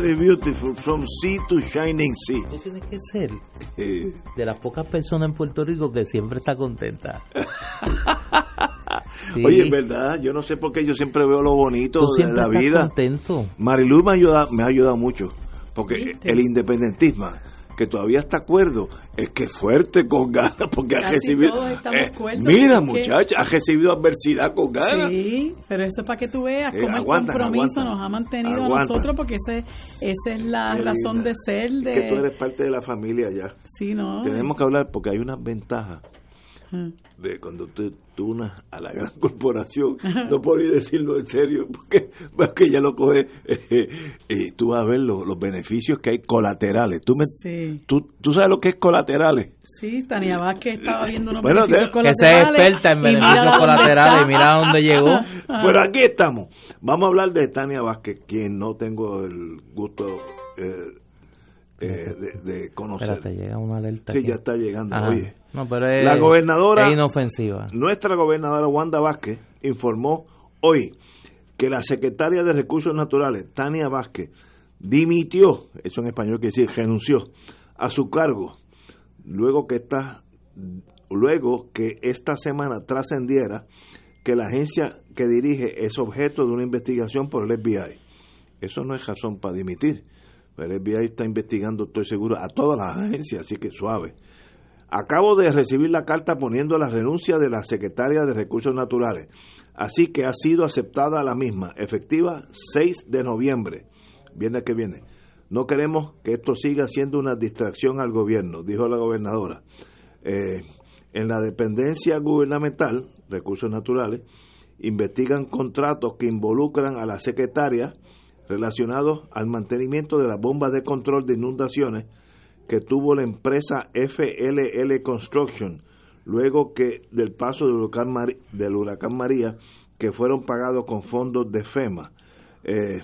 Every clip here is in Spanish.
The Beautiful, from sea to shining sea. Tú tienes que ser de las pocas personas en Puerto Rico que siempre está contenta. Sí. Oye, es verdad, yo no sé por qué yo siempre veo lo bonito de la vida. contento. Marilu me ha ayudado, me ha ayudado mucho, porque el independentismo, que todavía está acuerdo, es que es fuerte con ganas, porque ha Casi recibido... todos estamos eh, cuerdos, mira, muchacha, ha recibido adversidad con ganas. Sí, pero eso es para que tú veas Eh, cómo aguantan, el compromiso aguantan. nos ha mantenido a nosotros, porque ese, esa es la Qué razón linda. de ser. De, Es que tú eres parte de la familia ya. Sí, ¿no? Tenemos que hablar porque hay unas ventajas. De cuando tú, tú unas a la gran corporación, no podía decirlo en serio, porque, porque ya lo coge, eh, y tú vas a ver los, los beneficios que hay colaterales. ¿Tú, me, Sí, tú, tú sabes lo que es colaterales. sí, Tania Vázquez estaba viendo unos Bueno, beneficios de- Que sea colaterales experta en beneficios colaterales y mira a dónde llegó. Pero aquí estamos. Vamos a hablar de Tania Vázquez, quien no tengo el gusto eh, eh, de, de conocer. Espérate, llega una alerta. Sí, aquí. ya está llegando. Ajá. Oye, No, pero es, La gobernadora- es inofensiva. Nuestra gobernadora Wanda Vázquez informó hoy que la secretaria de Recursos Naturales, Tania Vázquez, dimitió, eso en español quiere decir renunció, a su cargo, luego que esta, luego que esta semana trascendiera que la agencia que dirige es objeto de una investigación por el FBI. Eso no es razón para dimitir. El FBI está investigando, estoy seguro, a todas las agencias, así que suave. Acabo de recibir la carta poniendo la renuncia de la secretaria de Recursos Naturales, así que ha sido aceptada la misma, efectiva 6 de noviembre, viernes que viene. No queremos que esto siga siendo una distracción al gobierno, dijo la gobernadora. Eh, en la dependencia gubernamental, Recursos Naturales, investigan contratos que involucran a la secretaria relacionados al mantenimiento de las bombas de control de inundaciones que tuvo la empresa FLL Construction luego que del paso del huracán, María que fueron pagados con fondos de FEMA. Eh,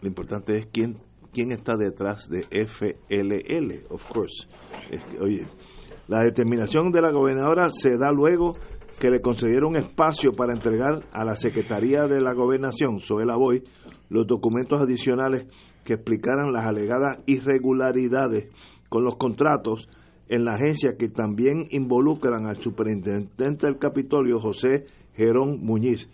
lo importante es quién quién está detrás de FLL, of course. Oye, la determinación de la gobernadora se da luego que le concedieron espacio para entregar a la Secretaría de la Gobernación, Soela Boy, los documentos adicionales que explicaran las alegadas irregularidades con los contratos en la agencia que también involucran al superintendente del Capitolio, José Gerón Muñiz.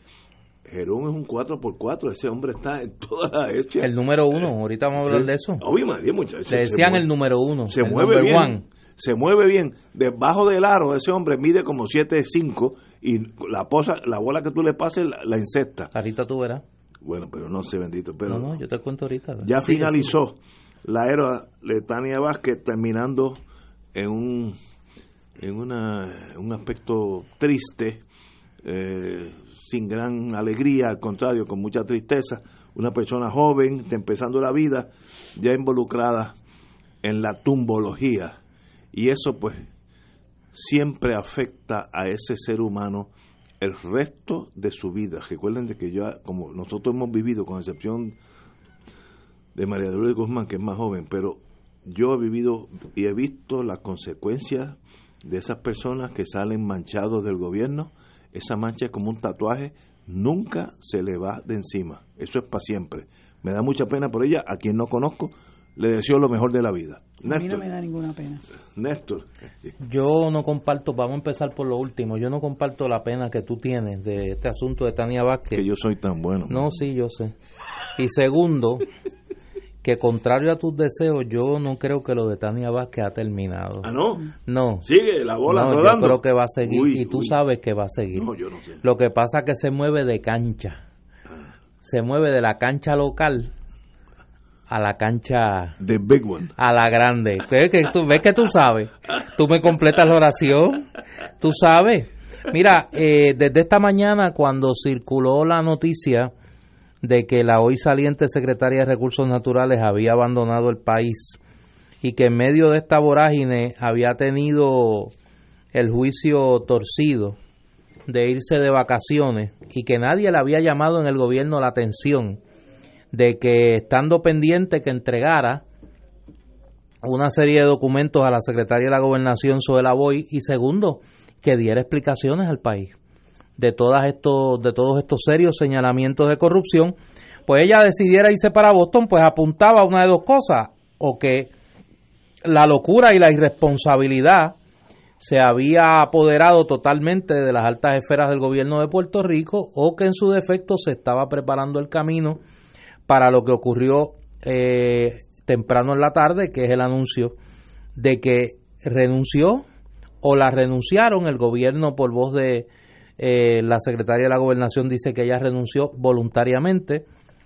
Gerón es un 4x4, ese hombre está en todas las agencias. El número uno, ahorita vamos a hablar de eso. María, muchachos, se decían el número uno. se el mueve bien. one. Se mueve bien. Debajo del aro, ese hombre mide como 7'5 y la, posa, la bola que tú le pases la, la incesta. Ahorita tú verás. Bueno, pero no sé, bendito. Pero no, no, yo te cuento ahorita. ya Sigue, finalizó la era de Tania Vázquez terminando en un en una, un aspecto triste, eh, sin gran alegría, al contrario, con mucha tristeza. Una persona joven, empezando la vida, ya involucrada en la tumbología. Y eso pues siempre afecta a ese ser humano el resto de su vida. Recuerden de que yo, como nosotros hemos vivido, con excepción de María de Lourdes Guzmán, que es más joven, pero yo he vivido y he visto las consecuencias de esas personas que salen manchados del gobierno. Esa mancha es como un tatuaje, nunca se le va de encima. Eso es para siempre. Me da mucha pena por ella, a quien no conozco, le deseo lo mejor de la vida. A mí no me da ninguna pena. Néstor, Yo no comparto, vamos a empezar por lo último, yo no comparto la pena que tú tienes de este asunto de Tania Vázquez. que yo soy tan bueno. No, sí, yo sé. Y segundo, que contrario a tus deseos, yo no creo que lo de Tania Vázquez ha terminado. Ah, no, No. sigue la bola No, yo rodando. creo que va a seguir Uy, y tú uy. sabes que va a seguir. No, yo no sé. Lo que pasa es que se mueve de cancha. Se mueve de la cancha local a la cancha, The Big One. a la grande. ¿Ves que tú, ves que tú sabes? Tú me completas la oración. Tú sabes. Mira, eh, desde esta mañana cuando circuló la noticia de que la hoy saliente secretaria de Recursos Naturales había abandonado el país y que en medio de esta vorágine había tenido el juicio torcido de irse de vacaciones y que nadie le había llamado en el gobierno la atención de que estando pendiente que entregara una serie de documentos a la secretaria de la gobernación Zoela Boy y segundo que diera explicaciones al país de todas estos de todos estos serios señalamientos de corrupción pues ella decidiera irse para Boston pues apuntaba a una de dos cosas o que la locura y la irresponsabilidad se había apoderado totalmente de las altas esferas del gobierno de Puerto Rico o que en su defecto se estaba preparando el camino para lo que ocurrió eh, temprano en la tarde, que es el anuncio de que renunció o la renunciaron. El gobierno, por voz de eh, la secretaria de la gobernación, dice que ella renunció voluntariamente.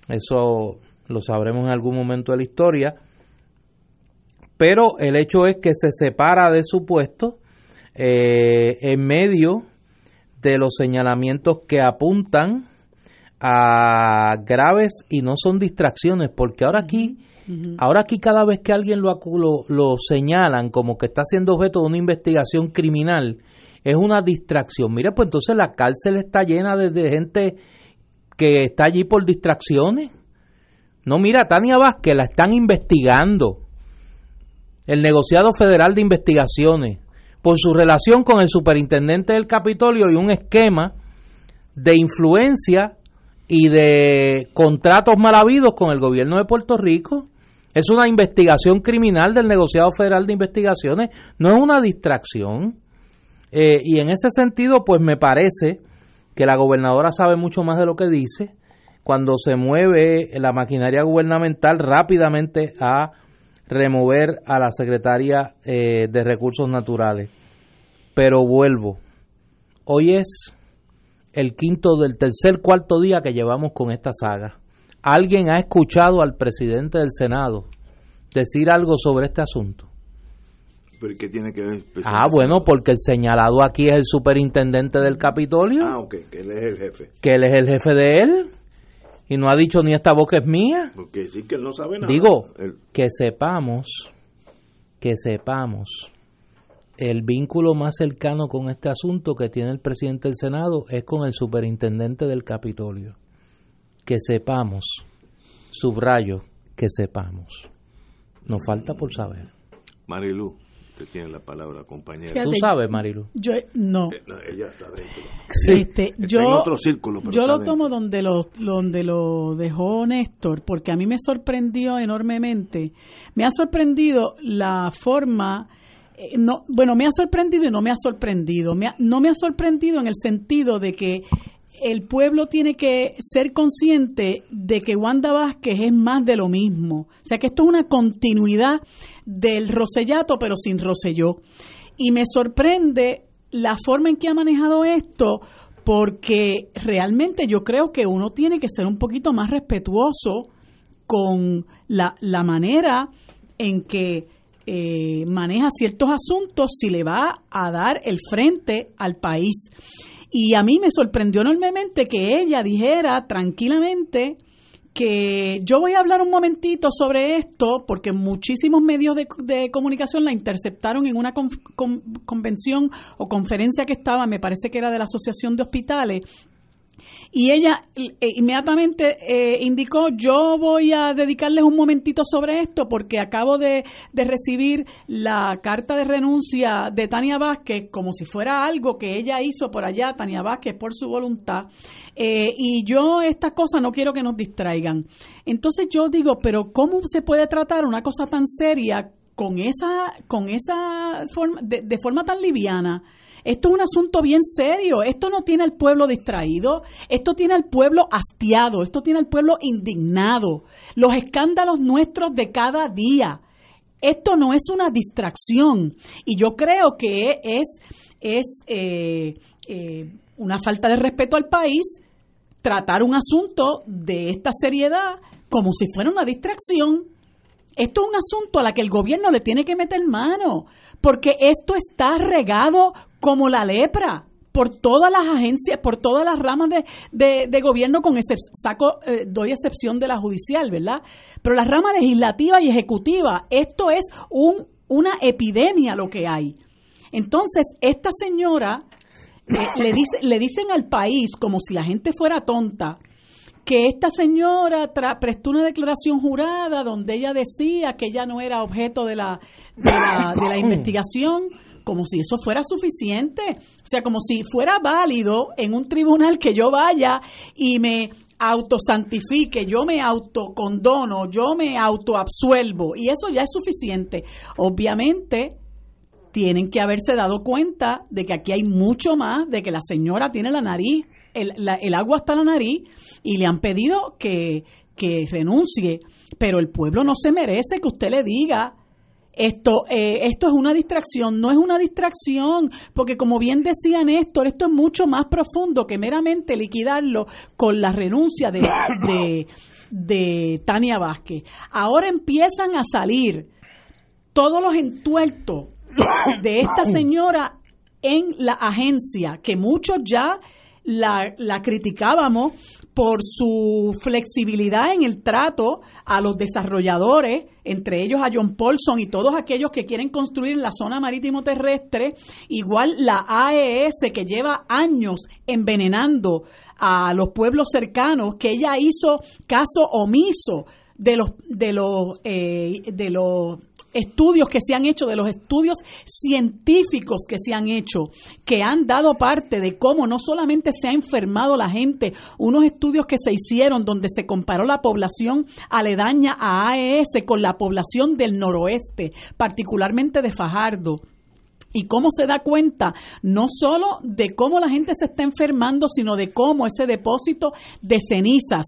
Eso lo sabremos en algún momento de la historia. Pero el hecho es que se separa de su puesto eh, en medio de los señalamientos que apuntan a graves y no son distracciones, porque ahora aquí, ahora aquí cada vez que alguien lo, lo, lo señalan como que está siendo objeto de una investigación criminal, es una distracción. Mire, pues entonces la cárcel está llena de, de gente que está allí por distracciones. No, mira, Tania Vázquez la están investigando. El negociado federal de investigaciones por su relación con el superintendente del Capitolio y un esquema de influencia y de contratos mal habidos con el gobierno de Puerto Rico. Es una investigación criminal del negociado federal de investigaciones, no es una distracción. Eh, y en ese sentido, pues me parece que la gobernadora sabe mucho más de lo que dice cuando se mueve la maquinaria gubernamental rápidamente a remover a la secretaria eh, de Recursos Naturales. Pero vuelvo, hoy es el quinto del tercer cuarto día que llevamos con esta saga. ¿Alguien ha escuchado al presidente del Senado decir algo sobre este asunto? ¿Pero qué tiene que ver? Ah, bueno, porque el señalado aquí es el superintendente del Capitolio. Ah, ok, que él es el jefe. Que él es el jefe de él. Y no ha dicho ni esta boca es mía. Porque sí que él no sabe nada. Digo, que sepamos, que sepamos, el vínculo más cercano con este asunto que tiene el presidente del Senado es con el superintendente del Capitolio. Que sepamos, subrayo, que sepamos. Nos falta por saber. Marilu, usted tiene la palabra, compañera. Fíjate, Tú sabes, Marilu. Yo, no. Eh, no, ella está dentro. Este, Está yo, en otro círculo, pero yo lo dentro. tomo donde lo, donde lo dejó Néstor, porque a mí me sorprendió enormemente. Me ha sorprendido la forma, eh, no, bueno, me ha sorprendido y no me ha sorprendido. No me ha sorprendido en el sentido de que el pueblo tiene que ser consciente de que Wanda Vázquez es más de lo mismo. O sea que esto es una continuidad del Rosellato, pero sin Roselló. Y me sorprende la forma en que ha manejado esto, porque realmente yo creo que uno tiene que ser un poquito más respetuoso con la, la manera en que eh, maneja ciertos asuntos si le va a dar el frente al país. Y a mí me sorprendió enormemente que ella dijera tranquilamente que yo voy a hablar un momentito sobre esto porque muchísimos medios de, comunicación la interceptaron en una convención o conferencia que estaba, me parece que era de la Asociación de Hospitales, y ella eh, inmediatamente eh, indicó, yo voy a dedicarles un momentito sobre esto porque acabo de, de recibir la carta de renuncia de Tania Vázquez como si fuera algo que ella hizo por allá, Tania Vázquez, por su voluntad. Eh, y yo estas cosas no quiero que nos distraigan. Entonces yo digo, pero ¿cómo se puede tratar una cosa tan seria con esa, con esa forma, de, de forma tan liviana? Esto es un asunto bien serio. Esto no tiene al pueblo distraído. Esto tiene al pueblo hastiado. Esto tiene al pueblo indignado. Los escándalos nuestros de cada día. Esto no es una distracción. Y yo creo que es, es eh, eh, una falta de respeto al país tratar un asunto de esta seriedad como si fuera una distracción. Esto es un asunto a la que el gobierno le tiene que meter mano, porque esto está regado como la lepra por todas las agencias, por todas las ramas de, de, gobierno, con ese saco, eh, doy excepción de la judicial, ¿verdad? Pero la rama legislativa y ejecutiva, esto es un, una epidemia lo que hay. Entonces, esta señora eh, le, dice, le dicen al país, como si la gente fuera tonta, que esta señora prestó una declaración jurada donde ella decía que ella no era objeto de la, de la, de la investigación como si eso fuera suficiente. O sea, como si fuera válido en un tribunal que yo vaya y me autosantifique, yo me autocondono, yo me autoabsuelvo y eso ya es suficiente. Obviamente tienen que haberse dado cuenta de que aquí hay mucho más, de que la señora tiene la nariz, el, el agua hasta la nariz y le han pedido que, que renuncie, pero el pueblo no se merece que usted le diga esto, eh, esto es una distracción, no es una distracción, porque como bien decía Néstor, esto es mucho más profundo que meramente liquidarlo con la renuncia de, de, de Tania Vázquez. Ahora empiezan a salir todos los entuertos de esta señora en la agencia, que muchos ya la, la criticábamos por su flexibilidad en el trato a los desarrolladores, entre ellos a John Paulson y todos aquellos que quieren construir en la zona marítimo terrestre, igual la AES que lleva años envenenando a los pueblos cercanos, que ella hizo caso omiso de los de los eh, de los estudios que se han hecho, de los estudios científicos que se han hecho, que han dado parte de cómo no solamente se ha enfermado la gente, unos estudios que se hicieron donde se comparó la población aledaña a AES con la población del noroeste, particularmente de Fajardo. Y cómo se da cuenta no solo de cómo la gente se está enfermando, sino de cómo ese depósito de cenizas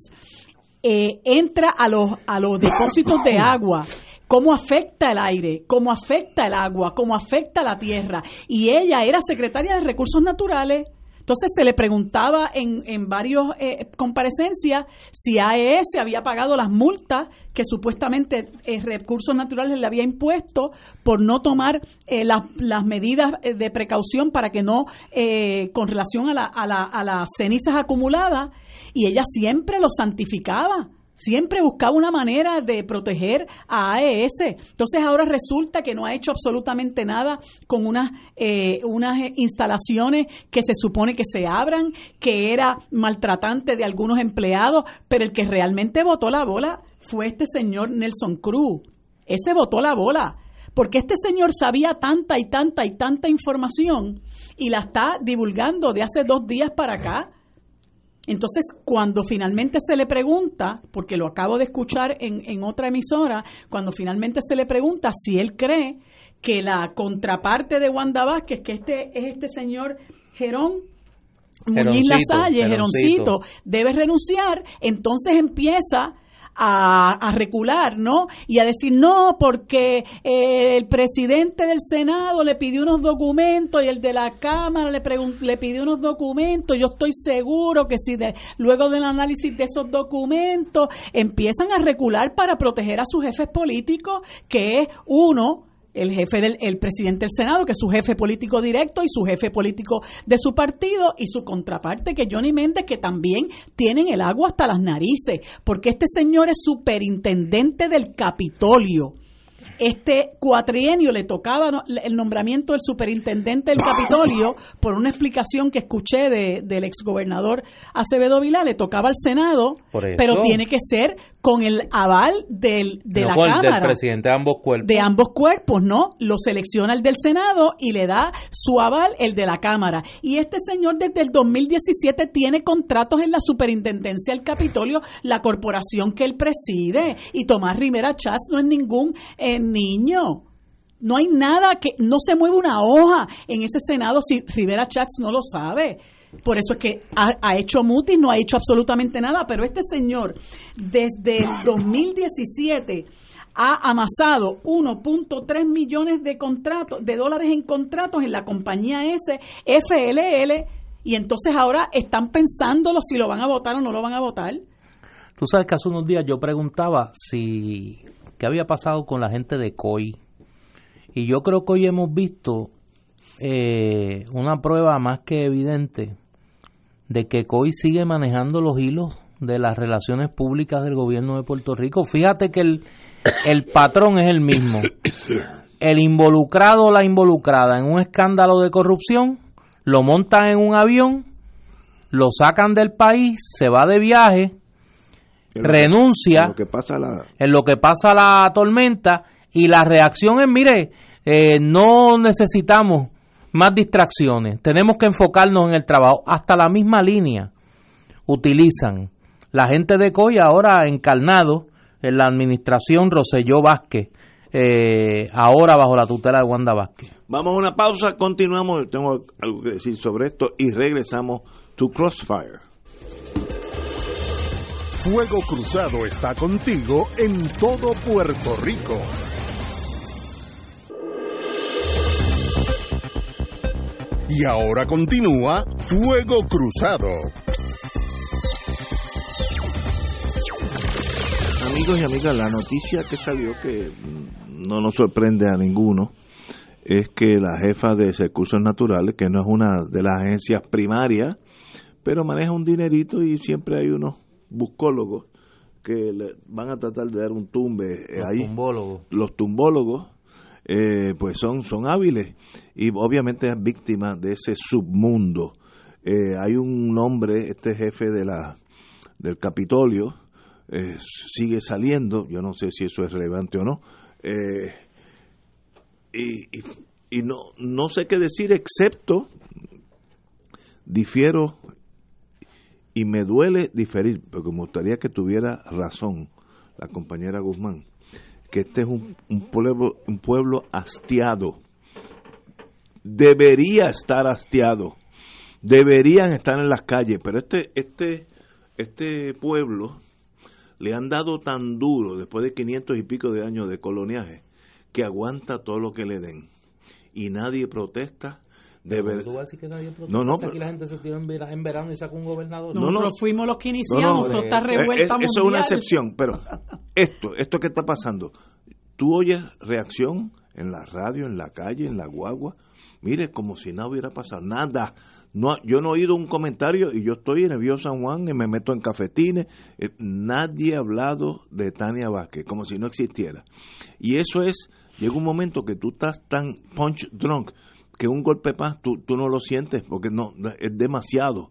eh, entra a los, a los depósitos de agua cómo afecta el aire, cómo afecta el agua, cómo afecta la tierra. Y ella era secretaria de Recursos Naturales. Entonces se le preguntaba en, en varias eh, comparecencias si AES había pagado las multas que supuestamente eh, Recursos Naturales le había impuesto por no tomar eh, las medidas de precaución para que no, con relación a, la, a, la, a las cenizas acumuladas, y ella siempre lo santificaba siempre buscaba una manera de proteger a AES. Entonces ahora resulta que no ha hecho absolutamente nada con unas, eh, unas instalaciones que se supone que se abran, que era maltratante de algunos empleados, pero el que realmente votó la bola fue este señor Nelson Cruz. Ese votó la bola porque este señor sabía tanta y tanta y tanta información y la está divulgando de hace dos días para acá. Entonces, cuando finalmente se le pregunta, porque lo acabo de escuchar en, en otra emisora, cuando finalmente se le pregunta si él cree que la contraparte de Wanda Vázquez, que este es este señor Gerón, Muñiz Lasalle, Geroncito, debe renunciar, entonces empieza a, recular, ¿no? Y a decir, no, porque eh, el presidente del Senado le pidió unos documentos y el de la Cámara le, le pidió unos documentos. Yo estoy seguro que si de, luego del análisis de esos documentos empiezan a recular para proteger a sus jefes políticos, que es uno, el jefe del el presidente del Senado, que es su jefe político directo y su jefe político de su partido, y su contraparte, que Johnny Méndez, que también tienen el agua hasta las narices, porque este señor es superintendente del Capitolio este cuatrienio le tocaba el nombramiento del superintendente del Capitolio por una explicación que escuché de, del exgobernador Acevedo Vilá, le tocaba al Senado, pero tiene que ser con el aval del, de la Cámara. Del presidente de ambos cuerpos. De ambos cuerpos, ¿no? Lo selecciona el del Senado y le da su aval el de la Cámara. Y este señor desde el 2017 tiene contratos en la superintendencia del Capitolio, la corporación que él preside. Y Tomás Rivera Chávez no es ningún... Eh, niño. No hay nada que, no se mueve una hoja en ese Senado si Rivera Chats no lo sabe. Por eso es que ha, hecho mutis, no ha hecho absolutamente nada, pero este señor desde el 2017 ha amasado 1.3 millones de contratos, de dólares en contratos en la compañía S, FLL, y entonces ahora están pensándolo si lo van a votar o no lo van a votar. Tú sabes que hace unos días yo preguntaba si qué había pasado con la gente de COI. Y yo creo que hoy hemos visto eh, una prueba más que evidente de que COI sigue manejando los hilos de las relaciones públicas del gobierno de Puerto Rico. Fíjate que el, el patrón es el mismo. El involucrado o la involucrada en un escándalo de corrupción lo montan en un avión, lo sacan del país, se va de viaje, renuncia En lo que pasa la, en lo que pasa la tormenta y la reacción es, mire, eh, no necesitamos más distracciones, tenemos que enfocarnos en el trabajo. Hasta la misma línea utilizan la gente de COI ahora encarnado en la administración Roselló Vázquez, eh, ahora bajo la tutela de Wanda Vázquez. Vamos a una pausa, continuamos, tengo algo que decir sobre esto y regresamos to Crossfire. Fuego Cruzado está contigo en todo Puerto Rico. Y ahora continúa Fuego Cruzado. Amigos y amigas, la noticia que salió que no nos sorprende a ninguno es que la jefa de recursos naturales, que no es una de las agencias primarias, pero maneja un dinerito y siempre hay unos buscólogos que le van a tratar de dar un tumbe eh, ahí. tumbólogos. Los tumbólogos, eh, pues son, son hábiles y obviamente es víctima de ese submundo. Eh, hay un hombre, este jefe de la del Capitolio, eh, sigue saliendo, yo no sé si eso es relevante o no, eh, y, y, y no, no sé qué decir excepto difiero y me duele diferir, porque me gustaría que tuviera razón la compañera Guzmán, que este es un, un pueblo, un pueblo hastiado, debería estar hastiado, deberían estar en las calles, pero este, este, este pueblo le han dado tan duro después de 500 y pico de años de coloniaje que aguanta todo lo que le den. Y nadie protesta de Pero verdad. tú vas a decir que nadie protesta, No, no, si aquí pero- la gente se tiró en, vera- en verano y sacó un gobernador. No, no. Nosotros fuimos los que No, iniciamos, no, toda esta eh, revuelta es- eso es una excepción, pero esto, esto que está pasando, tú oyes reacción en la radio, en la calle, en la guagua, mire, como si nada hubiera pasado, nada. No, yo no he oído un comentario y yo estoy en el Viejo San Juan y me meto en cafetines. eh, nadie ha hablado de Tania Vázquez, como si no existiera. Y eso es, llega un momento que tú estás tan punch drunk que un golpe más tú, tú no lo sientes porque no es demasiado.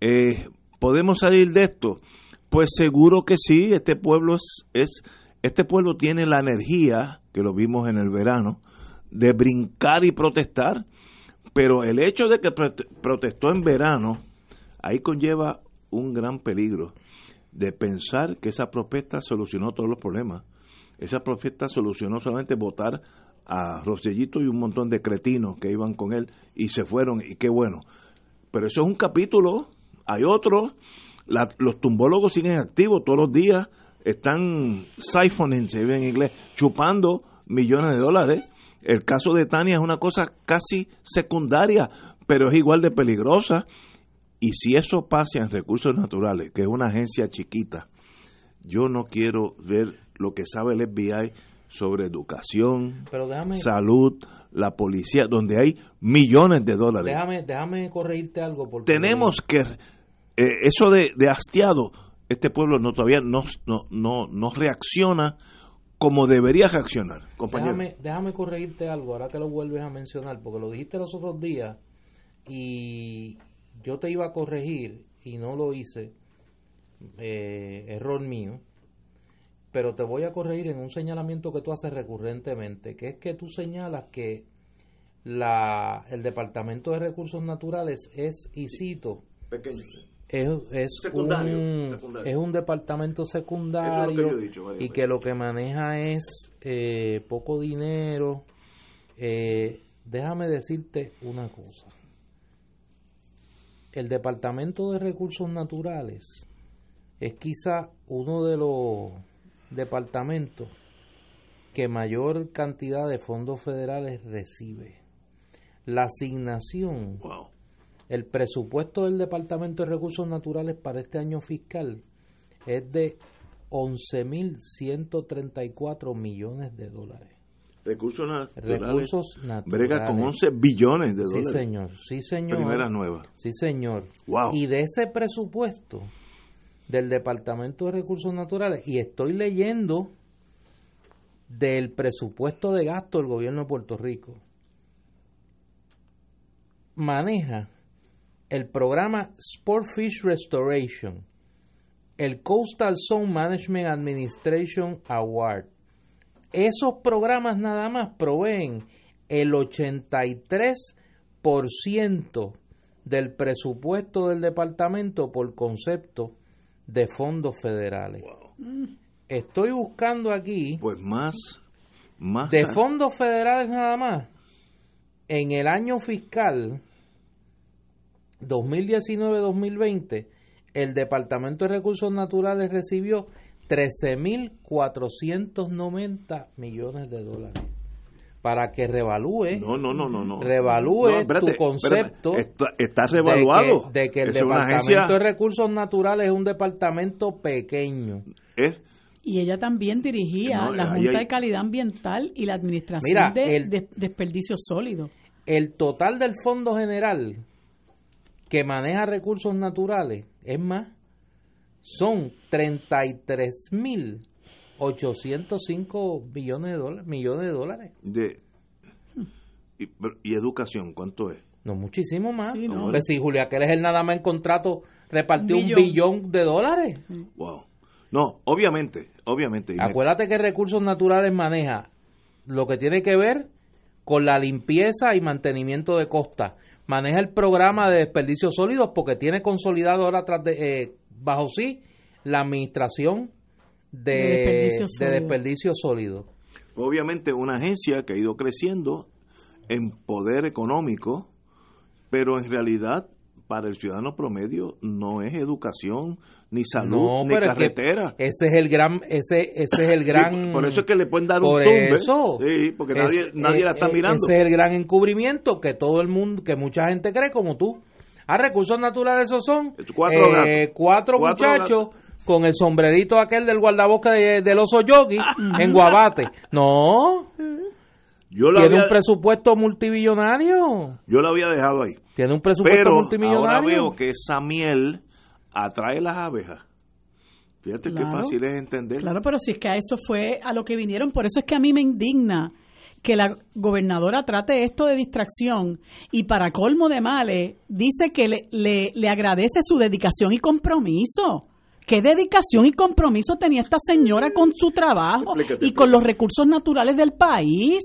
Eh, ¿Podemos salir de esto? Pues seguro que sí, este pueblo es, es este pueblo tiene la energía, que lo vimos en el verano, de brincar y protestar, pero el hecho de que prote- protestó en verano, ahí conlleva un gran peligro de pensar que esa protesta solucionó todos los problemas. Esa protesta solucionó solamente votar a Rosellito y un montón de cretinos que iban con él y se fueron, y qué bueno. Pero eso es un capítulo, hay otro, la- los tumbólogos siguen activos todos los días, están siphoning, se dice en inglés, chupando millones de dólares. El caso de Tania es una cosa casi secundaria, pero es igual de peligrosa. Y si eso pasa en recursos naturales, que es una agencia chiquita, yo no quiero ver lo que sabe el FBI sobre educación, Pero déjame, salud, la policía, donde hay millones de dólares. déjame, déjame corregirte algo. Porque Tenemos que, eh, eso de, de hastiado, este pueblo no todavía no, no, no, no reacciona como debería reaccionar, compañero. Déjame, déjame corregirte algo, ahora que lo vuelves a mencionar, porque lo dijiste los otros días y yo te iba a corregir y no lo hice, eh, error mío, pero te voy a corregir en un señalamiento que tú haces recurrentemente, que es que tú señalas que la, el Departamento de Recursos Naturales es, y cito, Pequeño. es, es, Secundario, un, secundario. es un departamento secundario es que dicho y que lo que maneja es eh, poco dinero. Eh, déjame decirte una cosa. El Departamento de Recursos Naturales es quizá uno de los departamentos que mayor cantidad de fondos federales recibe. La asignación el presupuesto del Departamento de Recursos Naturales para este año fiscal es de 11.134 millones de dólares. Recursos naturales. Recursos naturales. Brega con 11 billones de Sí, dólares. señor. Sí, señor. Primera nueva. Sí, señor. Wow. Y de ese presupuesto del Departamento de Recursos Naturales, y estoy leyendo del presupuesto de gasto del gobierno de Puerto Rico, maneja el programa Sport Fish Restoration, el Coastal Zone Management Administration Award. Esos programas nada más proveen el 83% del presupuesto del departamento por concepto de fondos federales. Estoy buscando aquí Pues más, más. de fondos federales nada más. En el año fiscal 2019-2020, el Departamento de Recursos Naturales recibió 13.490 millones de dólares. Para que revalúe, No, no, no, no. no. revalúe No, espérate, tu concepto espérate. Está, está revaluado. de que, de que el Es una Departamento agencia- de Recursos Naturales es un departamento pequeño. es- Y ella también dirigía No, la Junta hay- de Calidad Ambiental y la Administración Mira, de, el- de- desperdicios sólidos. El total del Fondo General que maneja recursos naturales, es más, son 33.805 billones de dólares, millones de dólares. de. Y, educación, ¿cuánto es? No, muchísimo más. Sí, no. Pues si Julia que es nada más en contrato repartió Un un billón. de dólares. Wow. No, obviamente, obviamente. Acuérdate que Recursos Naturales maneja lo que tiene que ver con la limpieza y mantenimiento de costas. Maneja el programa de desperdicios sólidos porque tiene consolidado ahora tras de, eh, bajo sí la administración de, De desperdicios de sólidos. desperdicios sólidos. obviamente una agencia que ha ido creciendo en poder económico, pero en realidad para el ciudadano promedio no es educación, ni salud, No, ni pero es que carretera. ese es el gran, ese, ese es el gran. Sí, por eso es que le pueden dar un Por tumbe. eso. Sí, porque Es- nadie, nadie la está eh, eh, mirando. Ese es el gran encubrimiento que todo el mundo, que mucha gente cree como tú. A recursos naturales esos son cuatro eh, gatos. cuatro, Cuatro muchachos con el sombrerito aquel del guardabosque de- del oso yogi en Guabate. No, yo, lo tiene había, un presupuesto multimillonario. yo lo había dejado ahí. Tiene un presupuesto Pero ahora multimillonario. veo que esa miel atrae las abejas. Fíjate qué fácil es entender. Claro, pero si es que a eso fue a lo que vinieron, por eso es que a mí me indigna que la gobernadora trate esto de distracción y para colmo de males dice que le, le, le agradece su dedicación y compromiso. ¿Qué dedicación y compromiso tenía esta señora con su trabajo Explícate, y con los recursos naturales del país?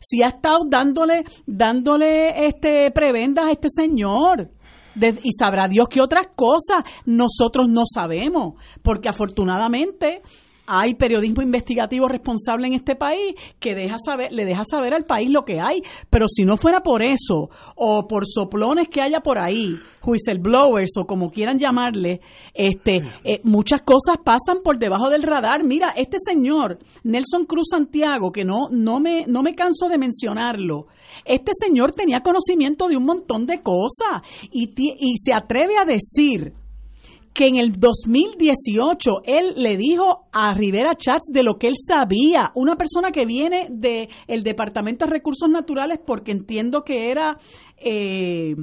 Si ha estado dándole, dándole este prebendas a este señor. De- y sabrá Dios que otras cosas nosotros no sabemos, porque afortunadamente hay periodismo investigativo responsable en este país que deja saber, le deja saber al país lo que hay, pero si no fuera por eso, o por soplones que haya por ahí, whistleblowers o como quieran llamarle, este, eh, muchas cosas pasan por debajo del radar. Mira, este señor, Nelson Cruz Santiago, que no, no me, no me canso de mencionarlo, este señor tenía conocimiento de un montón de cosas y, se atreve a decir que en el 2018 él le dijo a Rivera Chats de lo que él sabía, una persona que viene del el Departamento de Recursos Naturales porque entiendo que era eh,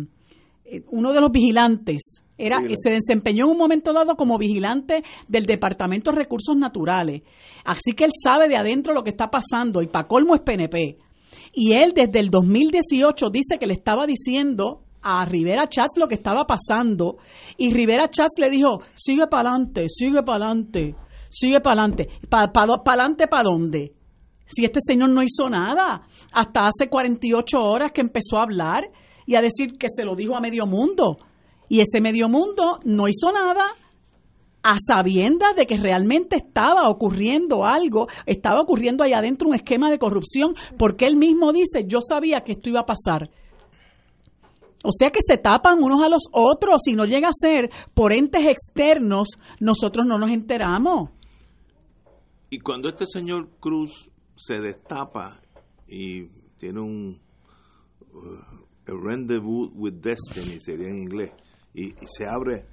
eh, uno de los vigilantes. Era, Vigilante. se desempeñó en un momento dado como vigilante del Departamento de Recursos Naturales. Así que él sabe de adentro lo que está pasando y para colmo es PNP. Y él desde el 2018 dice que le estaba diciendo a Rivera Chats lo que estaba pasando y Rivera Chats le dijo, sigue para adelante, sigue para adelante, sigue para adelante. ¿Para adelante para dónde? Si este señor no hizo nada, hasta hace 48 horas que empezó a hablar y a decir que se lo dijo a medio mundo. Y ese medio mundo no hizo nada a sabiendas de que realmente estaba ocurriendo algo, estaba ocurriendo ahí adentro un esquema de corrupción, porque él mismo dice, yo sabía que esto iba a pasar. O sea que se tapan unos a los otros, si no llega a ser por entes externos, nosotros no nos enteramos. Y cuando este señor Cruz se destapa y tiene un uh, rendezvous with destiny, sería en inglés, y se abre,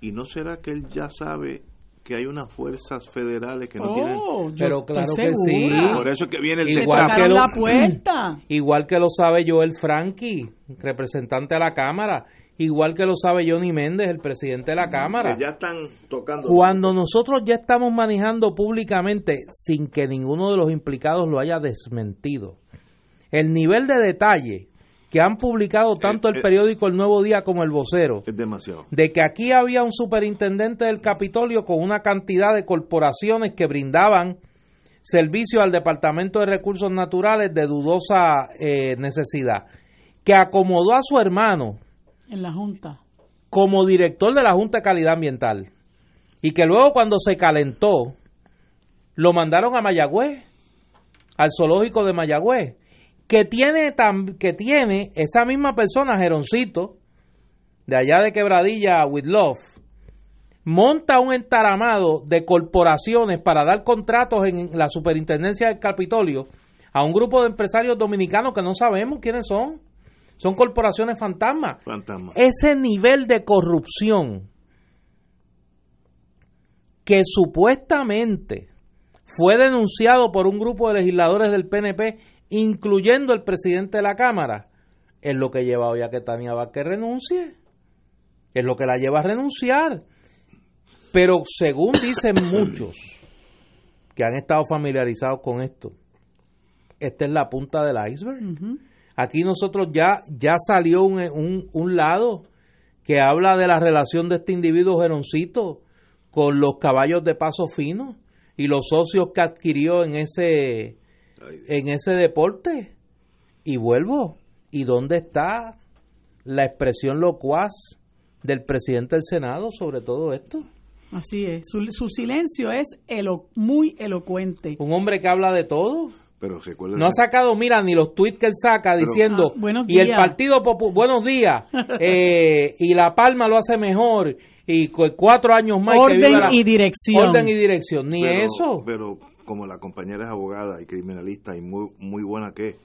¿y no será que él ya sabe que hay unas fuerzas federales que no Oh, tienen... yo Pero claro que sí. Por eso es que viene el Igual que lo- la puerta. Igual que lo sabe Joel Frankie, representante de la Cámara. Igual que lo sabe Johnny Méndez, el presidente de la Cámara. que ya están tocando... Cuando nosotros ya estamos manejando públicamente sin que ninguno de los implicados lo haya desmentido, el nivel de detalle que han publicado tanto Eh, el eh. periódico El Nuevo Día como el Vocero, Es demasiado. de que aquí había un superintendente del Capitolio con una cantidad de corporaciones que brindaban servicio al Departamento de Recursos Naturales de dudosa eh, necesidad, que acomodó a su hermano En la Junta. como director de la Junta de Calidad Ambiental y que luego cuando se calentó lo mandaron a Mayagüez, al zoológico de Mayagüez, que tiene que tiene esa misma persona Geroncito de allá de Quebradilla with Love monta un entaramado de corporaciones para dar contratos en la superintendencia del Capitolio a un grupo de empresarios dominicanos que no sabemos quiénes son. Son corporaciones fantasmas Fantasma. ese nivel de corrupción que supuestamente fue denunciado por un grupo de legisladores del PNP, incluyendo el presidente de la Cámara, es lo que lleva hoy a que Tania Vázquez renuncie. Es lo que la lleva a renunciar. Pero según dicen muchos que han estado familiarizados con esto, esta es la punta del iceberg. Aquí nosotros ya, ya salió un, un, un lado que habla de la relación de este individuo Geroncito con los caballos de paso fino y los socios que adquirió en ese, en ese deporte. Y vuelvo, ¿y dónde está la expresión locuaz del presidente del Senado sobre todo esto? Así es. Su, su silencio es elo- muy elocuente. Un hombre que habla de todo. Pero recuerda... No ha sacado, mira, ni los tweets que él saca diciendo, Ah, buenos y el días. Partido Popular, buenos días, eh, y La Palma lo hace mejor, y cu- cuatro años más. que Orden viva la- y dirección. Orden y dirección, ni pero- eso. Pero como la compañera es abogada y criminalista y muy, muy buena que es,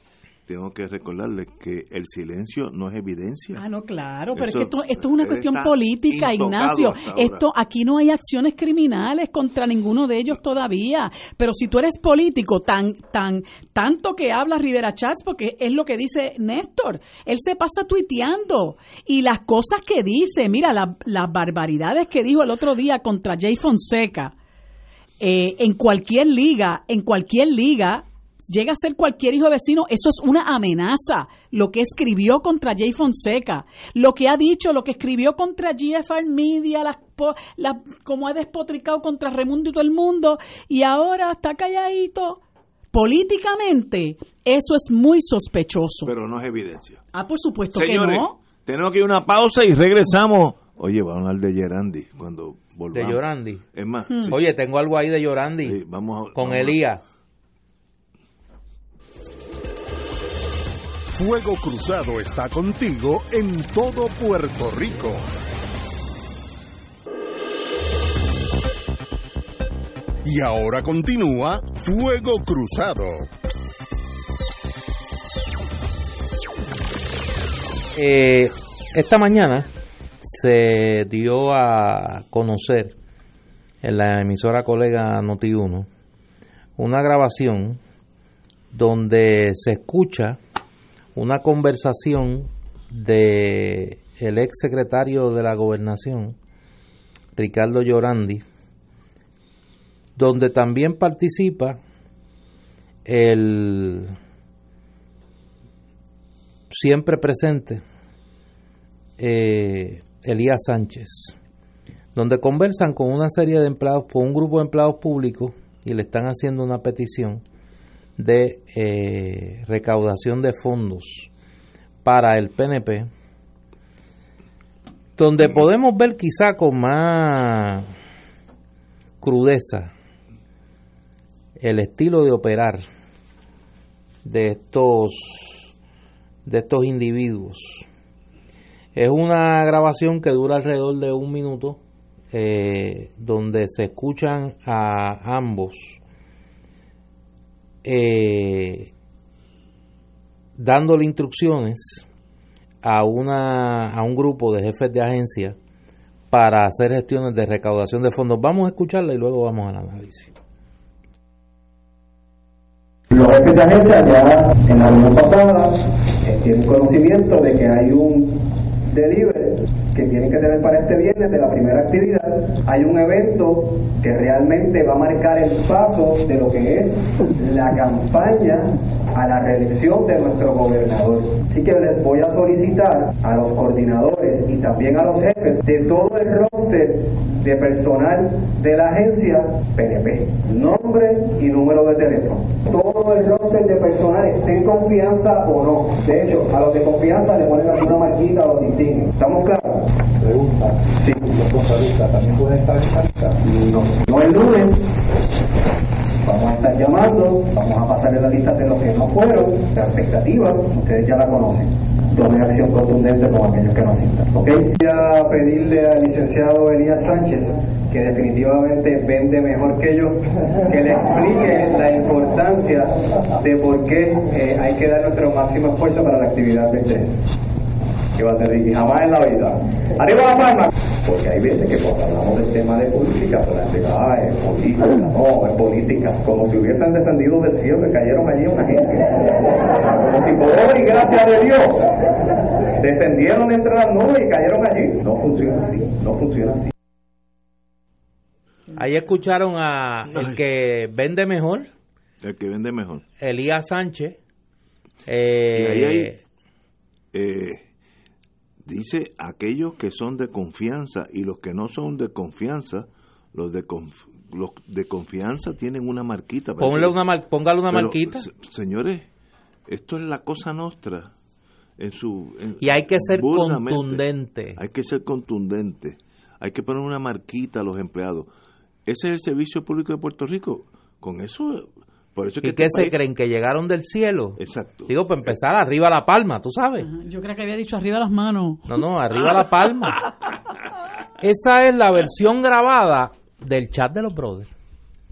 tengo que recordarle que el silencio no es evidencia. Ah, no, claro, pero Eso- es que esto, esto es una cuestión política, Ignacio. Esto aquí no hay acciones criminales contra ninguno de ellos todavía. Pero si tú eres político, tan, tan, tanto que habla Rivera Chats, porque es lo que dice Néstor, él se pasa tuiteando y las cosas que dice, mira, la- las barbaridades que dijo el otro día contra Jay Fonseca. Eh, en cualquier liga, en cualquier liga, llega a ser cualquier hijo de vecino, eso es una amenaza. Lo que escribió contra Jay Fonseca, lo que ha dicho, lo que escribió contra GFR Media, las, po- las- como ha despotricado contra Raimundo y todo el mundo, y ahora está calladito. Políticamente, eso es muy sospechoso. Pero no es evidencia. ah, por supuesto Señores, que no. tenemos que ir a una pausa y regresamos. Oye, vamos a hablar de Gerandi cuando De. Llorandi. Es más, Hmm. sí, Oye, tengo algo ahí de Llorandi sí, vamos a, con vamos a- Elías. Fuego Cruzado está contigo en todo Puerto Rico. Y ahora continúa Fuego Cruzado. Eh, esta mañana se dio a conocer en la emisora colega Noti1 una grabación donde se escucha una conversación de el ex secretario de la gobernación Ricardo Llorandi donde también participa el siempre presente eh, Elías Sánchez, donde conversan con una serie de empleados, con un grupo de empleados públicos y le están haciendo una petición de eh, recaudación de fondos para el PNP, donde podemos ver quizá con más crudeza el estilo de operar de estos de estos individuos. Es una grabación que dura alrededor de un minuto, eh, donde se escuchan a ambos eh, dándole instrucciones a una a un grupo de jefes de agencia para hacer gestiones de recaudación de fondos. Vamos a escucharla y luego vamos al análisis. Los jefes de agencia ya en la reunión pasada eh, tienen conocimiento de que hay un delivery que tienen que tener para este viernes de la primera actividad. Hay un evento que realmente va a marcar el paso de lo que es la campaña a la reelección de nuestro gobernador. Así que les voy a solicitar a los coordinadores y también a los jefes de todo el roster de personal de la agencia PNP, nombre y número de teléfono. Todo el roster de personal esté en confianza o no. De hecho, a los de confianza le ponen alguna marquita o distinguen. ¿Estamos claros? Pregunta. Sí. ¿Los también pueden estar en No, no el lunes Vamos a estar llamando, vamos a pasarle la lista de los que no fueron, la expectativa, ustedes ya la conocen. Tomen acción contundente con aquellos que no asistan. ¿Ok? Voy a pedirle al licenciado Elías Sánchez, que definitivamente vende mejor que yo, que le explique la importancia de por qué eh, hay que dar nuestro máximo esfuerzo para la actividad de ustedes que va a tener y jamás en la vida. Arriba la palma. Porque hay veces que cuando hablamos del tema de política, pues la gente, ah, es política, no, es política, como si hubiesen descendido del cielo que cayeron allí en una agencia. Como si por obra y gracia de Dios descendieron entre las nubes y cayeron allí. No funciona así, no funciona así. Ahí escucharon a el que vende mejor. El que vende mejor. Elías Sánchez. Eh, y ahí hay, eh, dice aquellos que son de confianza y los que no son de confianza, los de los de confianza tienen una marquita. Póngale una, póngale una marquita. Señores, esto es la cosa nuestra. En su, y hay que ser contundente. Hay que ser contundente. Hay que poner una marquita a los empleados. Ese es el servicio público de Puerto Rico. Con eso ¿Y qué se creen? ¿Que llegaron del cielo? Exacto. Digo, para empezar, arriba la palma, tú sabes. Yo creo que había dicho arriba las manos. No, no, arriba la palma. Esa es la versión grabada del chat de los brothers.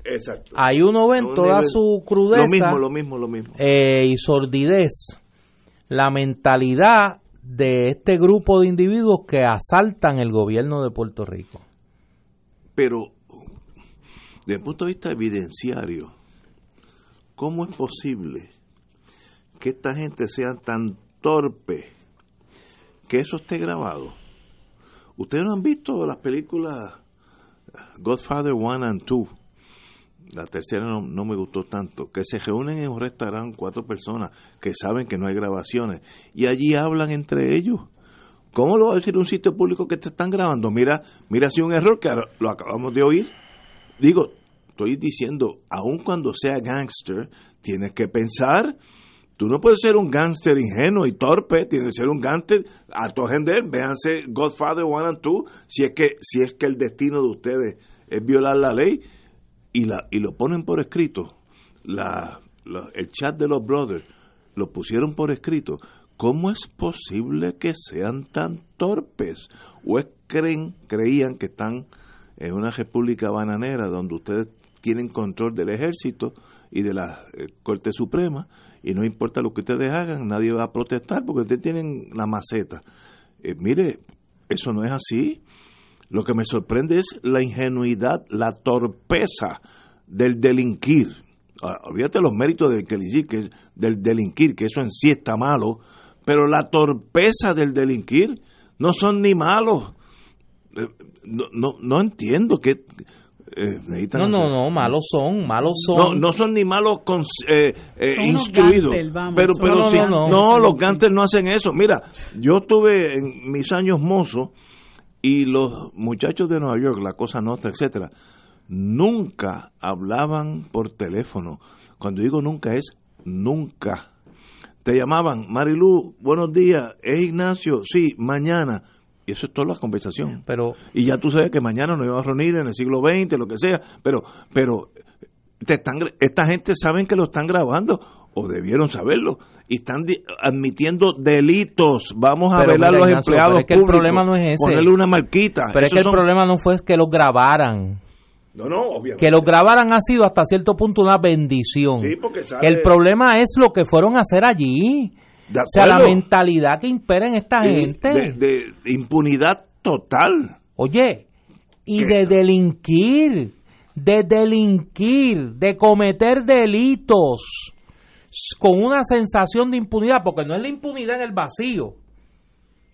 Exacto. Ahí uno ve en toda su crudeza. Lo mismo, lo mismo, lo mismo. Eh, y sordidez. La mentalidad de este grupo de individuos que asaltan el gobierno de Puerto Rico. Pero, desde el punto de vista evidenciario, ¿Cómo es posible que esta gente sea tan torpe que eso esté grabado? Ustedes no han visto las películas Godfather 1 and 2. La tercera no, no, me gustó tanto. Que se reúnen en un restaurante cuatro personas que saben que no hay grabaciones y allí hablan entre ellos. ¿Cómo lo va a decir un sitio público que te están grabando? Mira, mira si un error que lo acabamos de oír. Digo, estoy diciendo, aun cuando sea gangster, tienes que pensar. Tú no puedes ser un gangster ingenuo y torpe, tienes que ser un gangster alto agender. Véanse Godfather 1 and 2, si es que si es que el destino de ustedes es violar la ley y la y lo ponen por escrito. La, el chat de los brothers lo pusieron por escrito. ¿Cómo es posible que sean tan torpes? ¿O es creen, creían que están en una república bananera donde ustedes tienen control del ejército y de la eh, Corte Suprema y no importa lo que ustedes hagan, nadie va a protestar porque ustedes tienen la maceta. Eh, mire, eso no es así. Lo que me sorprende es la ingenuidad, la torpeza del delinquir. Ah, olvídate los méritos del, que, del delinquir, que eso en sí está malo, pero la torpeza del delinquir no son ni malos. Eh, no, no, no entiendo que eh, no, no, no, malos son, malos son. No, son ni malos con, eh, eh, instruidos. pero, pero si, no, los gantes no hacen eso. Mira, yo estuve en mis años mozos y los muchachos de Nueva York, la cosa nuestra, etcétera, nunca hablaban por teléfono. Cuando digo nunca es nunca. Te llamaban, Marilu, buenos días, es Ignacio, sí, mañana y eso es toda la conversación. Pero, y ya tú sabes que mañana nos vamos a reunir en el siglo XX, lo que sea, pero, pero te están, esta gente saben que lo están grabando o debieron saberlo y están admitiendo delitos. Vamos a ver a los empleados es que el problema no es ese. Ponerle una marquita. Pero es que el problema no fue que los grabaran. No, no, obviamente. Que los grabaran ha sido hasta cierto punto una bendición. Sí, porque El problema es lo que fueron a hacer allí o sea, la mentalidad que impera en esta gente. De, impunidad total. Oye, y de delinquir, de delinquir, de cometer delitos con una sensación de impunidad, porque no es la impunidad en el vacío,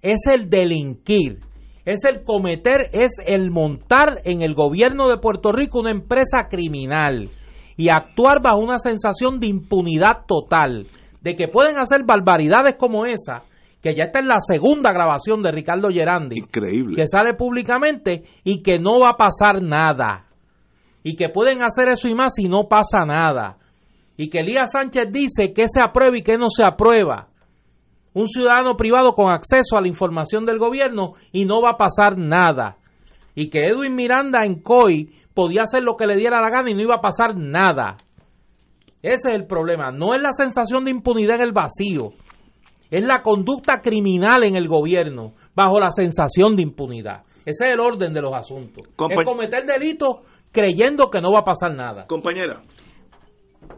es el delinquir, es el cometer, es el montar en el gobierno de Puerto Rico una empresa criminal y actuar bajo una sensación de impunidad total, de que pueden hacer barbaridades como esa, que ya está en la segunda grabación de Ricardo Gerandi, Increíble. que sale públicamente y que no va a pasar nada. Y que pueden hacer eso y más y no pasa nada. Y que Elías Sánchez dice que se aprueba y que no se aprueba. Un ciudadano privado con acceso a la información del gobierno y no va a pasar nada. Y que Edwin Miranda en COI podía hacer lo que le diera la gana y no iba a pasar nada. Ese es el problema. No es la sensación de impunidad en el vacío. Es la conducta criminal en el gobierno bajo la sensación de impunidad. Ese es el orden de los asuntos. Compa- es cometer delitos creyendo que no va a pasar nada. Compañera,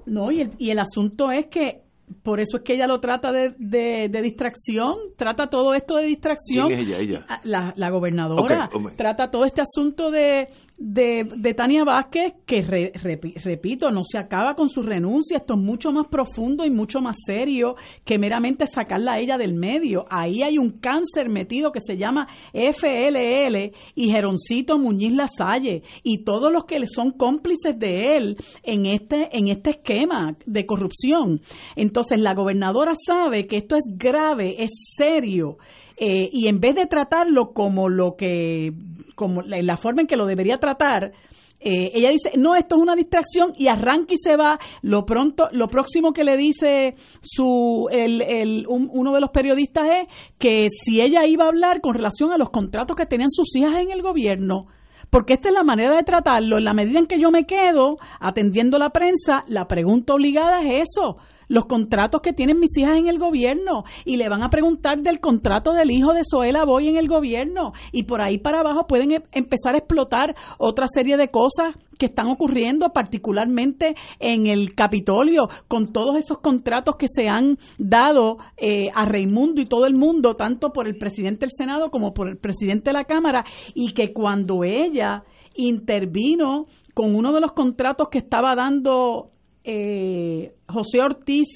No, y el, y el asunto es que por eso es que ella lo trata de, de- de distracción, trata todo esto de distracción. ¿quién es ella? Ella. Ah, La, la gobernadora trata todo este asunto de, de, de Tania Vázquez, que re- repi- repito, no se acaba con su renuncia, esto es mucho más profundo y mucho más serio que meramente sacarla a ella del medio. Ahí hay un cáncer metido que se llama FLL y Jeroncito Muñiz Lasalle y todos los que son cómplices de él en este, en este esquema de corrupción. Entonces la gobernadora sabe que esto es grave, es serio, eh, y en vez de tratarlo como lo que, como la, forma en que lo debería tratar, eh, ella dice, no, esto es una distracción y arranca y se va. Lo pronto, lo próximo que le dice su, el, el- un- uno de los periodistas es que si ella iba a hablar con relación a los contratos que tenían sus hijas en el gobierno, porque esta es la manera de tratarlo. En la medida en que yo me quedo atendiendo la prensa, la pregunta obligada es eso. Los contratos que tienen mis hijas en el gobierno y le van a preguntar del contrato del hijo de Zoela Boy en el gobierno. Y por ahí para abajo pueden em- empezar a explotar otra serie de cosas que están ocurriendo particularmente en el Capitolio con todos esos contratos que se han dado eh, a Raimundo y todo el mundo tanto por el presidente del Senado como por el presidente de la Cámara y que cuando ella intervino con uno de los contratos que estaba dando eh, José Ortiz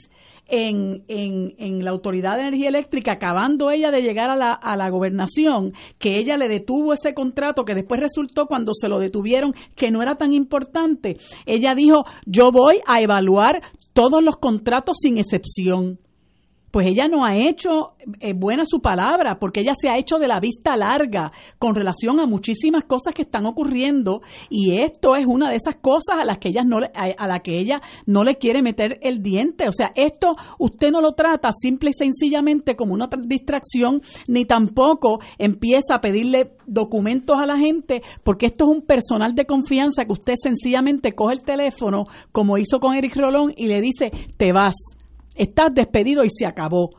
en, en, en la Autoridad de Energía Eléctrica, acabando ella de llegar a la, a la gobernación, que ella le detuvo ese contrato, que después resultó cuando se lo detuvieron que no era tan importante. Ella dijo, yo voy a evaluar todos los contratos sin excepción pues ella no ha hecho eh, buena su palabra, porque ella se ha hecho de la vista larga con relación a muchísimas cosas que están ocurriendo y esto es una de esas cosas a las que ella no le- a, a la que ella no le quiere meter el diente, o sea, esto usted no lo trata simple y sencillamente como una tra- distracción ni tampoco empieza a pedirle documentos a la gente, porque esto es un personal de confianza que usted sencillamente coge el teléfono como hizo con Eric Rolón y le dice, "Te vas." Estás despedido y se acabó.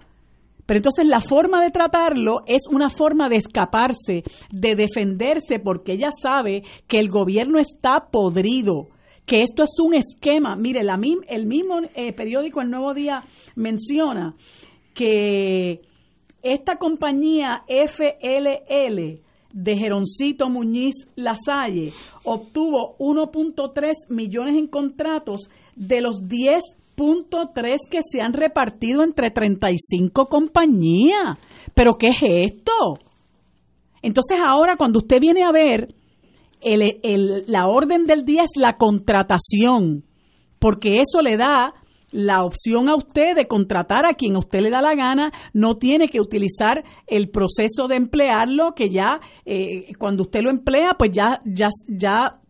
Pero entonces la forma de tratarlo es una forma de escaparse, de defenderse, porque ella sabe que el gobierno está podrido, que esto es un esquema. Mire, la, el mismo eh, periódico El Nuevo Día menciona que esta compañía FLL de Jeroncito Muñiz Lasalle obtuvo 1.3 millones en contratos de los 10.3 que se han repartido entre 35 compañías. ¿Pero qué es esto? Entonces ahora cuando usted viene a ver, el- el- la orden del día es la contratación, porque eso le da la opción a usted de contratar a quien a usted le da la gana, no tiene que utilizar el proceso de emplearlo, que ya eh, cuando usted lo emplea, pues ya, ya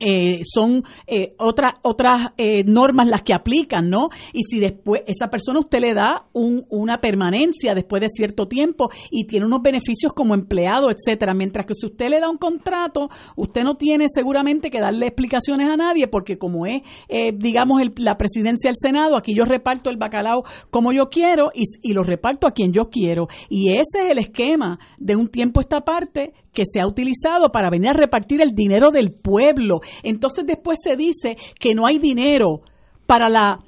eh, son eh, otras otras eh, normas las que aplican, ¿no? Y si después esa persona usted le da un- una permanencia después de cierto tiempo y tiene unos beneficios como empleado, etcétera, mientras que si usted le da un contrato, usted no tiene seguramente que darle explicaciones a nadie porque como es, eh, digamos, el- la presidencia del Senado, aquí yo reparto el bacalao como yo quiero y, y lo reparto a quien yo quiero. Y ese es el esquema de un tiempo esta parte que se ha utilizado para venir a repartir el dinero del pueblo. Entonces después se dice que no hay dinero para la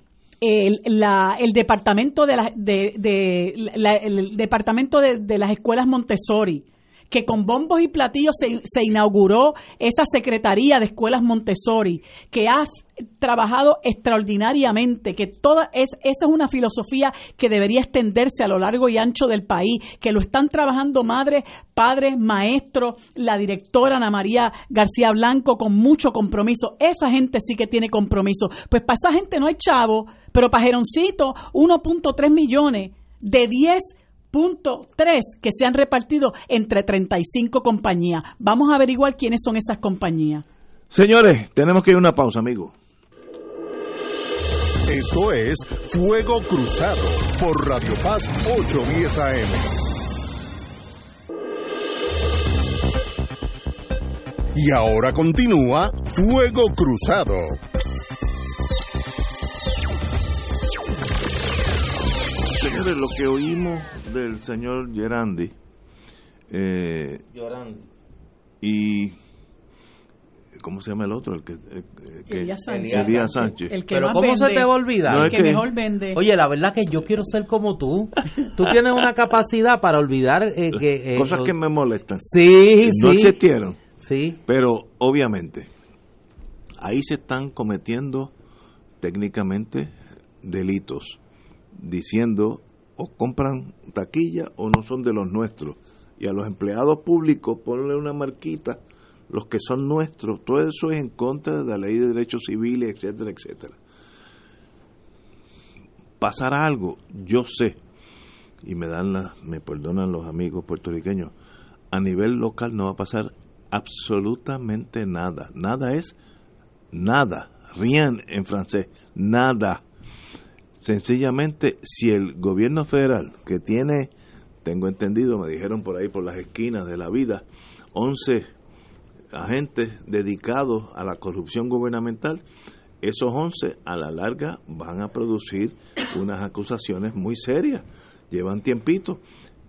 el, la- el departamento de, la- de, de- la- el departamento de, de las escuelas Montessori que con bombos y platillos se, se inauguró esa Secretaría de Escuelas Montessori, que ha trabajado extraordinariamente, que toda es, esa es una filosofía que debería extenderse a lo largo y ancho del país, que lo están trabajando madres, padres, maestros, la directora Ana María García Blanco con mucho compromiso. Esa gente sí que tiene compromiso. Pues para esa gente no hay chavo, pero para Geroncito 1.3 millones de 10.3 que se han repartido entre 35 compañías. Vamos a averiguar quiénes son esas compañías. Señores, tenemos que ir a una pausa, amigo. Esto es Fuego Cruzado por Radio Paz 810 AM. Y ahora continúa Fuego Cruzado. Señores, lo que oímos del señor Gerandi eh, y ¿cómo se llama el otro? El que, el que- Elías Sánchez. Elías Sánchez. El que Pero más ¿cómo se te va a olvidar? No, El que que- mejor vende. Oye, la verdad que yo quiero ser como tú. Tú tienes una capacidad para olvidar eh, que... eh, Cosas que me molestan. Sí, no sí. existieron. Sí. Pero obviamente, ahí se están cometiendo técnicamente delitos, diciendo o compran taquilla o no son de los nuestros. Y a los empleados públicos ponle una marquita, los que son nuestros, todo eso es en contra de la ley de derechos civiles, etcétera, etcétera. Pasará algo, yo sé, y me dan la, me perdonan los amigos puertorriqueños, a nivel local no va a pasar absolutamente nada. Nada es nada. Rien en francés. Nada. Sencillamente, si el gobierno federal, que tiene, tengo entendido, me dijeron por ahí por las esquinas de la vida, 11 agentes dedicados a la corrupción gubernamental, esos 11 a la larga van a producir unas acusaciones muy serias. Llevan tiempito.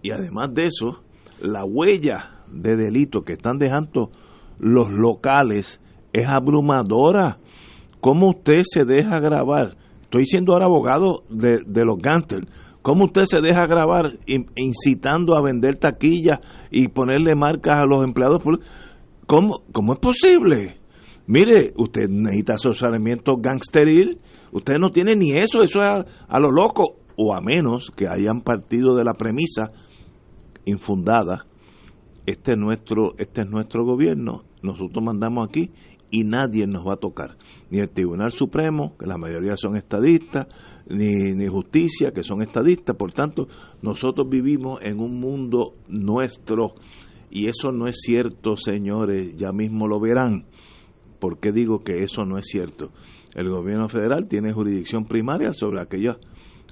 Y además de eso, la huella de delito que están dejando los locales es abrumadora. ¿Cómo usted se deja grabar? Estoy siendo ahora abogado de, los gánster. ¿Cómo usted se deja grabar in- incitando a vender taquillas y ponerle marcas a los empleados públicos? ¿Cómo, ¿Cómo es posible? Mire, usted necesita asesoramiento gangsteril. Usted no tiene ni eso, eso es a, a lo loco. O a menos que hayan partido de la premisa infundada este es nuestro este es nuestro gobierno nosotros mandamos aquí y nadie nos va a tocar. Ni el Tribunal Supremo que la mayoría son estadistas ni, ni justicia que son estadistas. Por tanto nosotros vivimos en un mundo nuestro. Y eso no es cierto señores ya mismo lo verán. ¿por qué digo que eso no es cierto? el gobierno federal tiene jurisdicción primaria sobre aquellos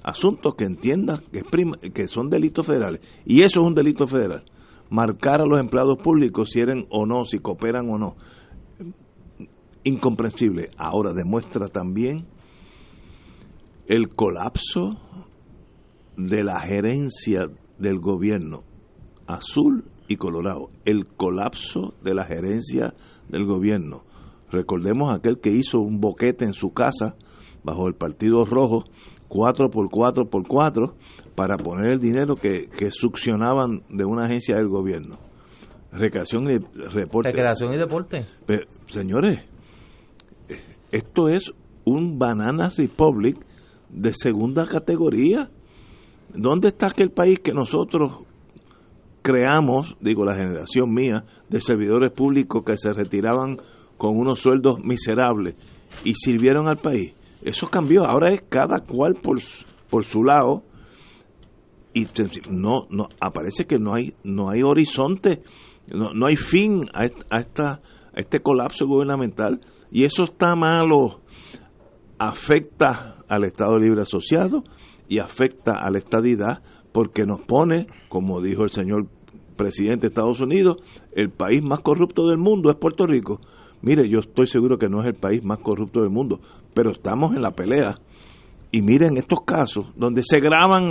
asuntos que entiendan que, que son delitos federales. Y eso es un delito federal. Marcar a los empleados públicos si eran o no, si cooperan o no. Incomprensible. Ahora demuestra también el colapso de la gerencia del gobierno azul y colorado. El colapso de la gerencia del gobierno. Recordemos aquel que hizo un boquete en su casa bajo el Partido Rojo, 4 por 4 por 4 para poner el dinero que, que succionaban de una agencia del gobierno. Recreación y reporte. Recreación y deporte. Pero, señores, esto es un Banana Republic de segunda categoría. ¿Dónde está aquel país que nosotros creamos, digo la generación mía, de servidores públicos que se retiraban con unos sueldos miserables y sirvieron al país? Eso cambió, ahora es cada cual por, por su lado y no no aparece que no hay no hay horizonte no, no hay fin a esta a este colapso gubernamental y eso está malo afecta al Estado Libre Asociado y afecta a la estadidad porque nos pone, como dijo el señor presidente de Estados Unidos, el país más corrupto del mundo es Puerto Rico. Mire, yo estoy seguro que no es el país más corrupto del mundo, pero estamos en la pelea. Y miren estos casos donde se graban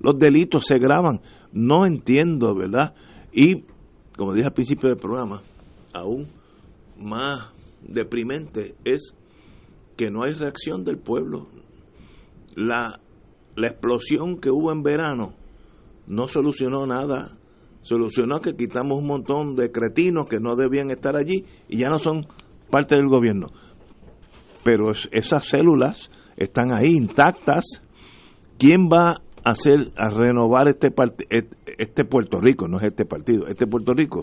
los delitos, se graban. No entiendo, ¿verdad? Y, como dije al principio del programa, aún más deprimente es que no hay reacción del pueblo. La, la explosión que hubo en verano no solucionó nada solucionó que quitamos un montón de cretinos que no debían estar allí y ya no son parte del gobierno. Pero esas células están ahí intactas. ¿Quién va a hacer a renovar este este Puerto Rico, no es este partido, este Puerto Rico?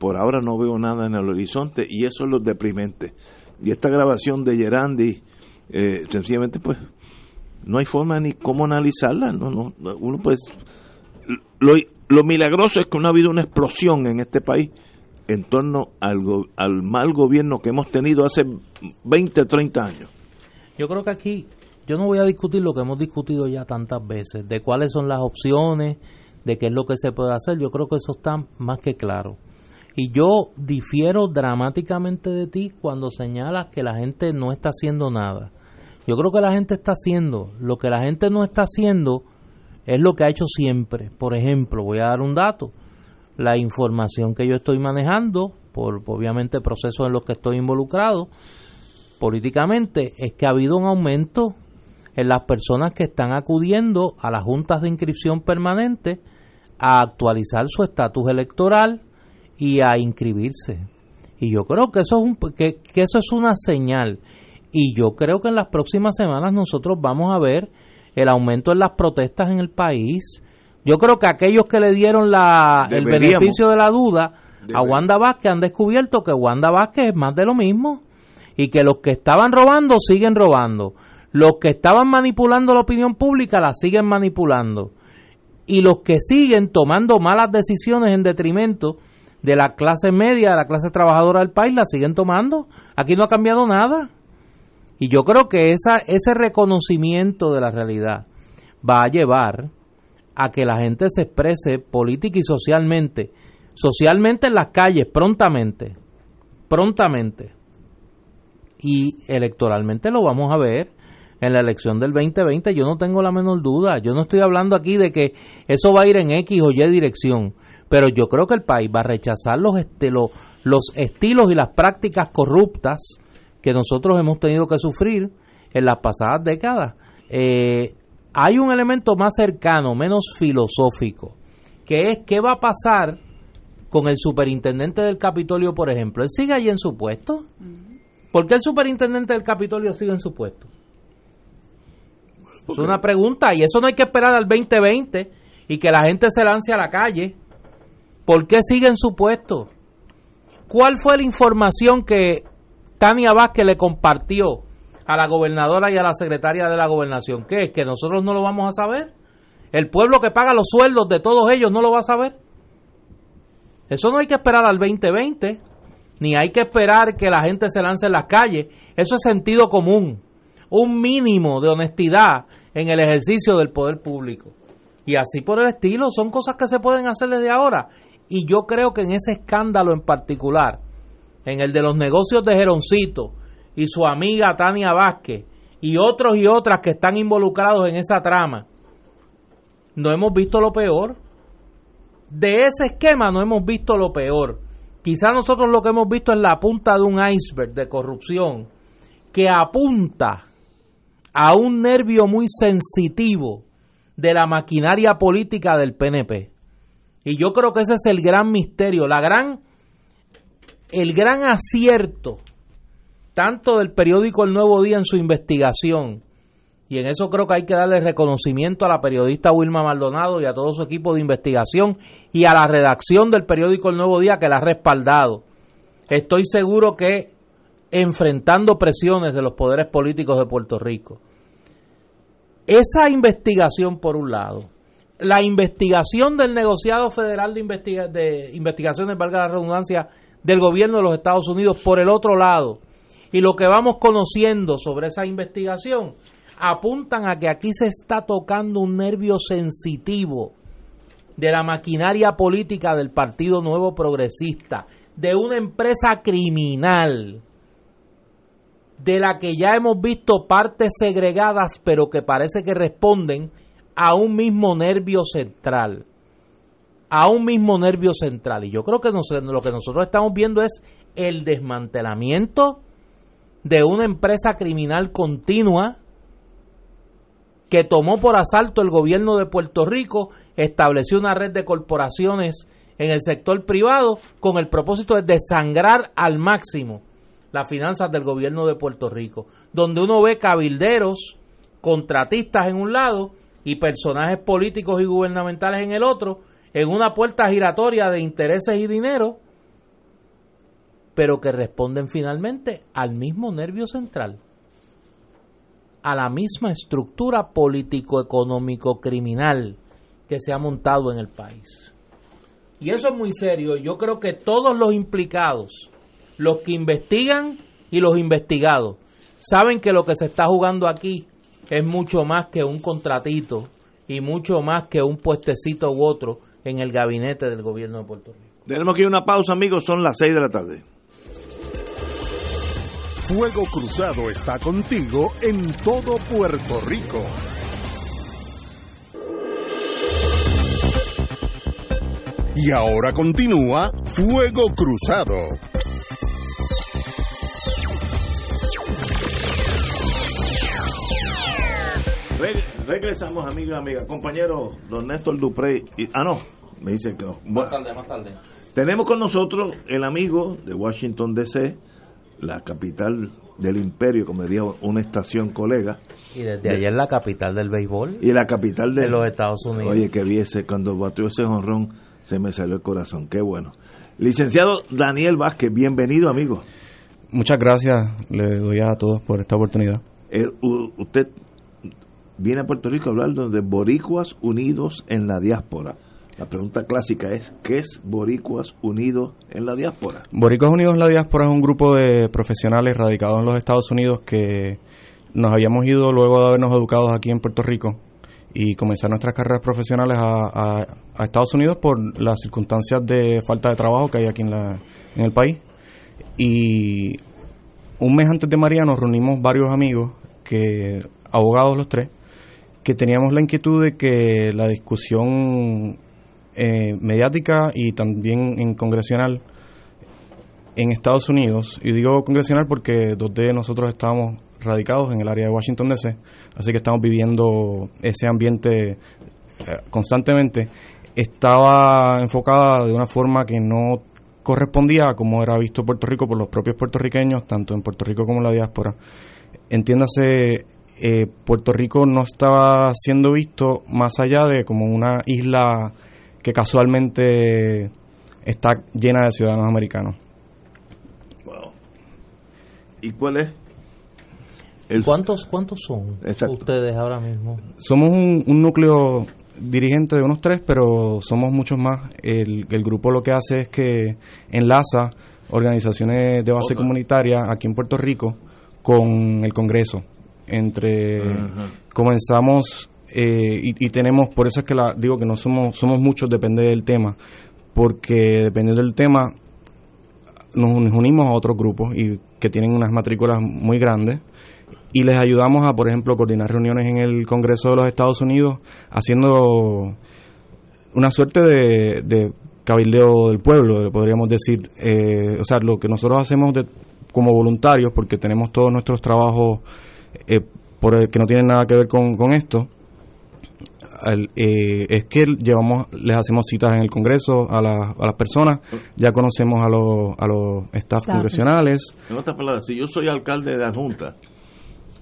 Por ahora no veo nada en el horizonte y eso es lo deprimente. Y esta grabación de Gerandi, eh, sencillamente, pues, no hay forma ni cómo analizarla. No, no, uno pues, lo, milagroso es que no ha habido una explosión en este país en torno al, al mal gobierno que hemos tenido hace 20, 30 años. Yo creo que aquí, yo no voy a discutir lo que hemos discutido ya tantas veces, de cuáles son las opciones, de qué es lo que se puede hacer. Yo creo que eso está más que claro. Y yo difiero dramáticamente de ti cuando señalas que la gente no está haciendo nada. Yo creo que la gente está haciendo. Lo que la gente no está haciendo es lo que ha hecho siempre. Por ejemplo, voy a dar un dato. La información que yo estoy manejando, por obviamente procesos en los que estoy involucrado políticamente, es que ha habido un aumento en las personas que están acudiendo a las juntas de inscripción permanente a actualizar su estatus electoral y a inscribirse. Y yo creo que eso es un, que, que eso es una señal. Y yo creo que en las próximas semanas nosotros vamos a ver el aumento en las protestas en el país. Yo creo que aquellos que le dieron la, el beneficio de la duda a Wanda Vázquez han descubierto que Wanda Vázquez es más de lo mismo y que los que estaban robando siguen robando. Los que estaban manipulando la opinión pública la siguen manipulando. Y los que siguen tomando malas decisiones en detrimento de la clase media, de la clase trabajadora del país, la siguen tomando. Aquí no ha cambiado nada. Y yo creo que esa, ese reconocimiento de la realidad va a llevar a que la gente se exprese política y socialmente, socialmente en las calles, prontamente, prontamente. Y electoralmente lo vamos a ver en la elección del 2020, yo no tengo la menor duda, yo no estoy hablando aquí de que eso va a ir en X o Y dirección, pero yo creo que el país va a rechazar los, estilos, los estilos y las prácticas corruptas que nosotros hemos tenido que sufrir en las pasadas décadas. Eh, hay un elemento más cercano, menos filosófico, que es qué va a pasar con el superintendente del Capitolio, por ejemplo. ¿Él sigue allí en su puesto? ¿Por qué el superintendente del Capitolio sigue en su puesto? Es una pregunta y eso no hay que esperar al 2020 y que la gente se lance a la calle. ¿Por qué sigue en su puesto? ¿Cuál fue la información que Tania Vázquez le compartió a la gobernadora y a la secretaria de la gobernación. ¿Qué es? ¿Que nosotros no lo vamos a saber? ¿El pueblo que paga los sueldos de todos ellos no lo va a saber? Eso no hay que esperar al 2020, ni hay que esperar que la gente se lance en las calles. Eso es sentido común, un mínimo de honestidad en el ejercicio del poder público. Y así por el estilo, son cosas que se pueden hacer desde ahora. Y yo creo que en ese escándalo en particular, en el de los negocios de Geroncito y su amiga Tania Vázquez y otros y otras que están involucrados en esa trama, no hemos visto lo peor. De ese esquema no hemos visto lo peor. Quizá nosotros lo que hemos visto es la punta de un iceberg de corrupción que apunta a un nervio muy sensitivo de la maquinaria política del PNP. Y yo creo que ese es el gran misterio, la gran el gran acierto tanto del periódico El Nuevo Día en su investigación, y en eso creo que hay que darle reconocimiento a la periodista Wilma Maldonado y a todo su equipo de investigación y a la redacción del periódico El Nuevo Día que la ha respaldado. Estoy seguro que enfrentando presiones de los poderes políticos de Puerto Rico. Esa investigación, por un lado, la investigación del negociado federal de, investiga de investigaciones, valga la redundancia, del gobierno de los Estados Unidos por el otro lado. Y lo que vamos conociendo sobre esa investigación apuntan a que aquí se está tocando un nervio sensitivo de la maquinaria política del Partido Nuevo Progresista, de una empresa criminal, de la que ya hemos visto partes segregadas, pero que parece que responden a un mismo nervio central a un mismo nervio central. Y yo creo que lo que nosotros estamos viendo es el desmantelamiento de una empresa criminal continua que tomó por asalto el gobierno de Puerto Rico, estableció una red de corporaciones en el sector privado con el propósito de desangrar al máximo las finanzas del gobierno de Puerto Rico, donde uno ve cabilderos, contratistas en un lado y personajes políticos y gubernamentales en el otro, en una puerta giratoria de intereses y dinero, pero que responden finalmente al mismo nervio central, a la misma estructura político-económico-criminal que se ha montado en el país. Y eso es muy serio. Yo creo que todos los implicados, los que investigan y los investigados, saben que lo que se está jugando aquí es mucho más que un contratito y mucho más que un puestecito u otro en el gabinete del gobierno de Puerto Rico. Tenemos que ir a una pausa, amigos, son las 6 de la tarde. Fuego Cruzado está contigo en todo Puerto Rico. Y ahora continúa Fuego Cruzado. Regresamos, amigos y amigas. Compañero, don Néstor Duprey. ah, no, me dice que no. más tarde, más tarde. Tenemos con nosotros el amigo de Washington, D.C., la capital del imperio, como diría una estación colega. Y desde ayer la capital del béisbol. Y la capital de, los Estados Unidos. Oye, que viese cuando batió ese honrón, se me salió el corazón. Qué bueno. Licenciado Daniel Vázquez, bienvenido, amigo. Muchas gracias, le doy a todos por esta oportunidad. Eh, usted viene a Puerto Rico a hablar de Boricuas Unidos en la Diáspora. La pregunta clásica es, ¿qué es Boricuas Unidos en la Diáspora? Boricuas Unidos en la Diáspora es un grupo de profesionales radicados en los Estados Unidos que nos habíamos ido luego de habernos educado aquí en Puerto Rico y comenzar nuestras carreras profesionales a, Estados Unidos por las circunstancias de falta de trabajo que hay aquí en, la, en el país. Y un mes antes de María nos reunimos varios amigos, que abogados los tres, teníamos la inquietud de que la discusión eh, mediática y también en congresional en Estados Unidos, y digo congresional porque dos de nosotros estábamos radicados en el área de Washington DC, así que estamos viviendo ese ambiente eh, constantemente, estaba enfocada de una forma que no correspondía a como era visto Puerto Rico por los propios puertorriqueños, tanto en Puerto Rico como en la diáspora. Entiéndase eh, Puerto Rico no estaba siendo visto más allá de como una isla que casualmente está llena de ciudadanos americanos. ¿Y cuál es? El... ¿Cuántos, ¿Cuántos son ustedes ahora mismo? Somos un, núcleo dirigente de unos tres, pero somos muchos más. El, el grupo lo que hace es que enlaza organizaciones de base comunitaria aquí en Puerto Rico con el Congreso entre comenzamos eh, y, tenemos por eso es que la, digo que no somos somos muchos depende del tema porque dependiendo del tema nos unimos a otros grupos y que tienen unas matrículas muy grandes y les ayudamos a por ejemplo coordinar reuniones en el Congreso de los Estados Unidos haciendo una suerte de, de cabildeo del pueblo podríamos decir. Eh, o sea lo que nosotros hacemos como voluntarios porque tenemos todos nuestros trabajos eh, por el que no tienen nada que ver con, esto, eh, es que llevamos, les hacemos citas en el Congreso a, a las personas, ya conocemos a los, a los staff congresionales. En otras palabras, si yo soy alcalde de la Junta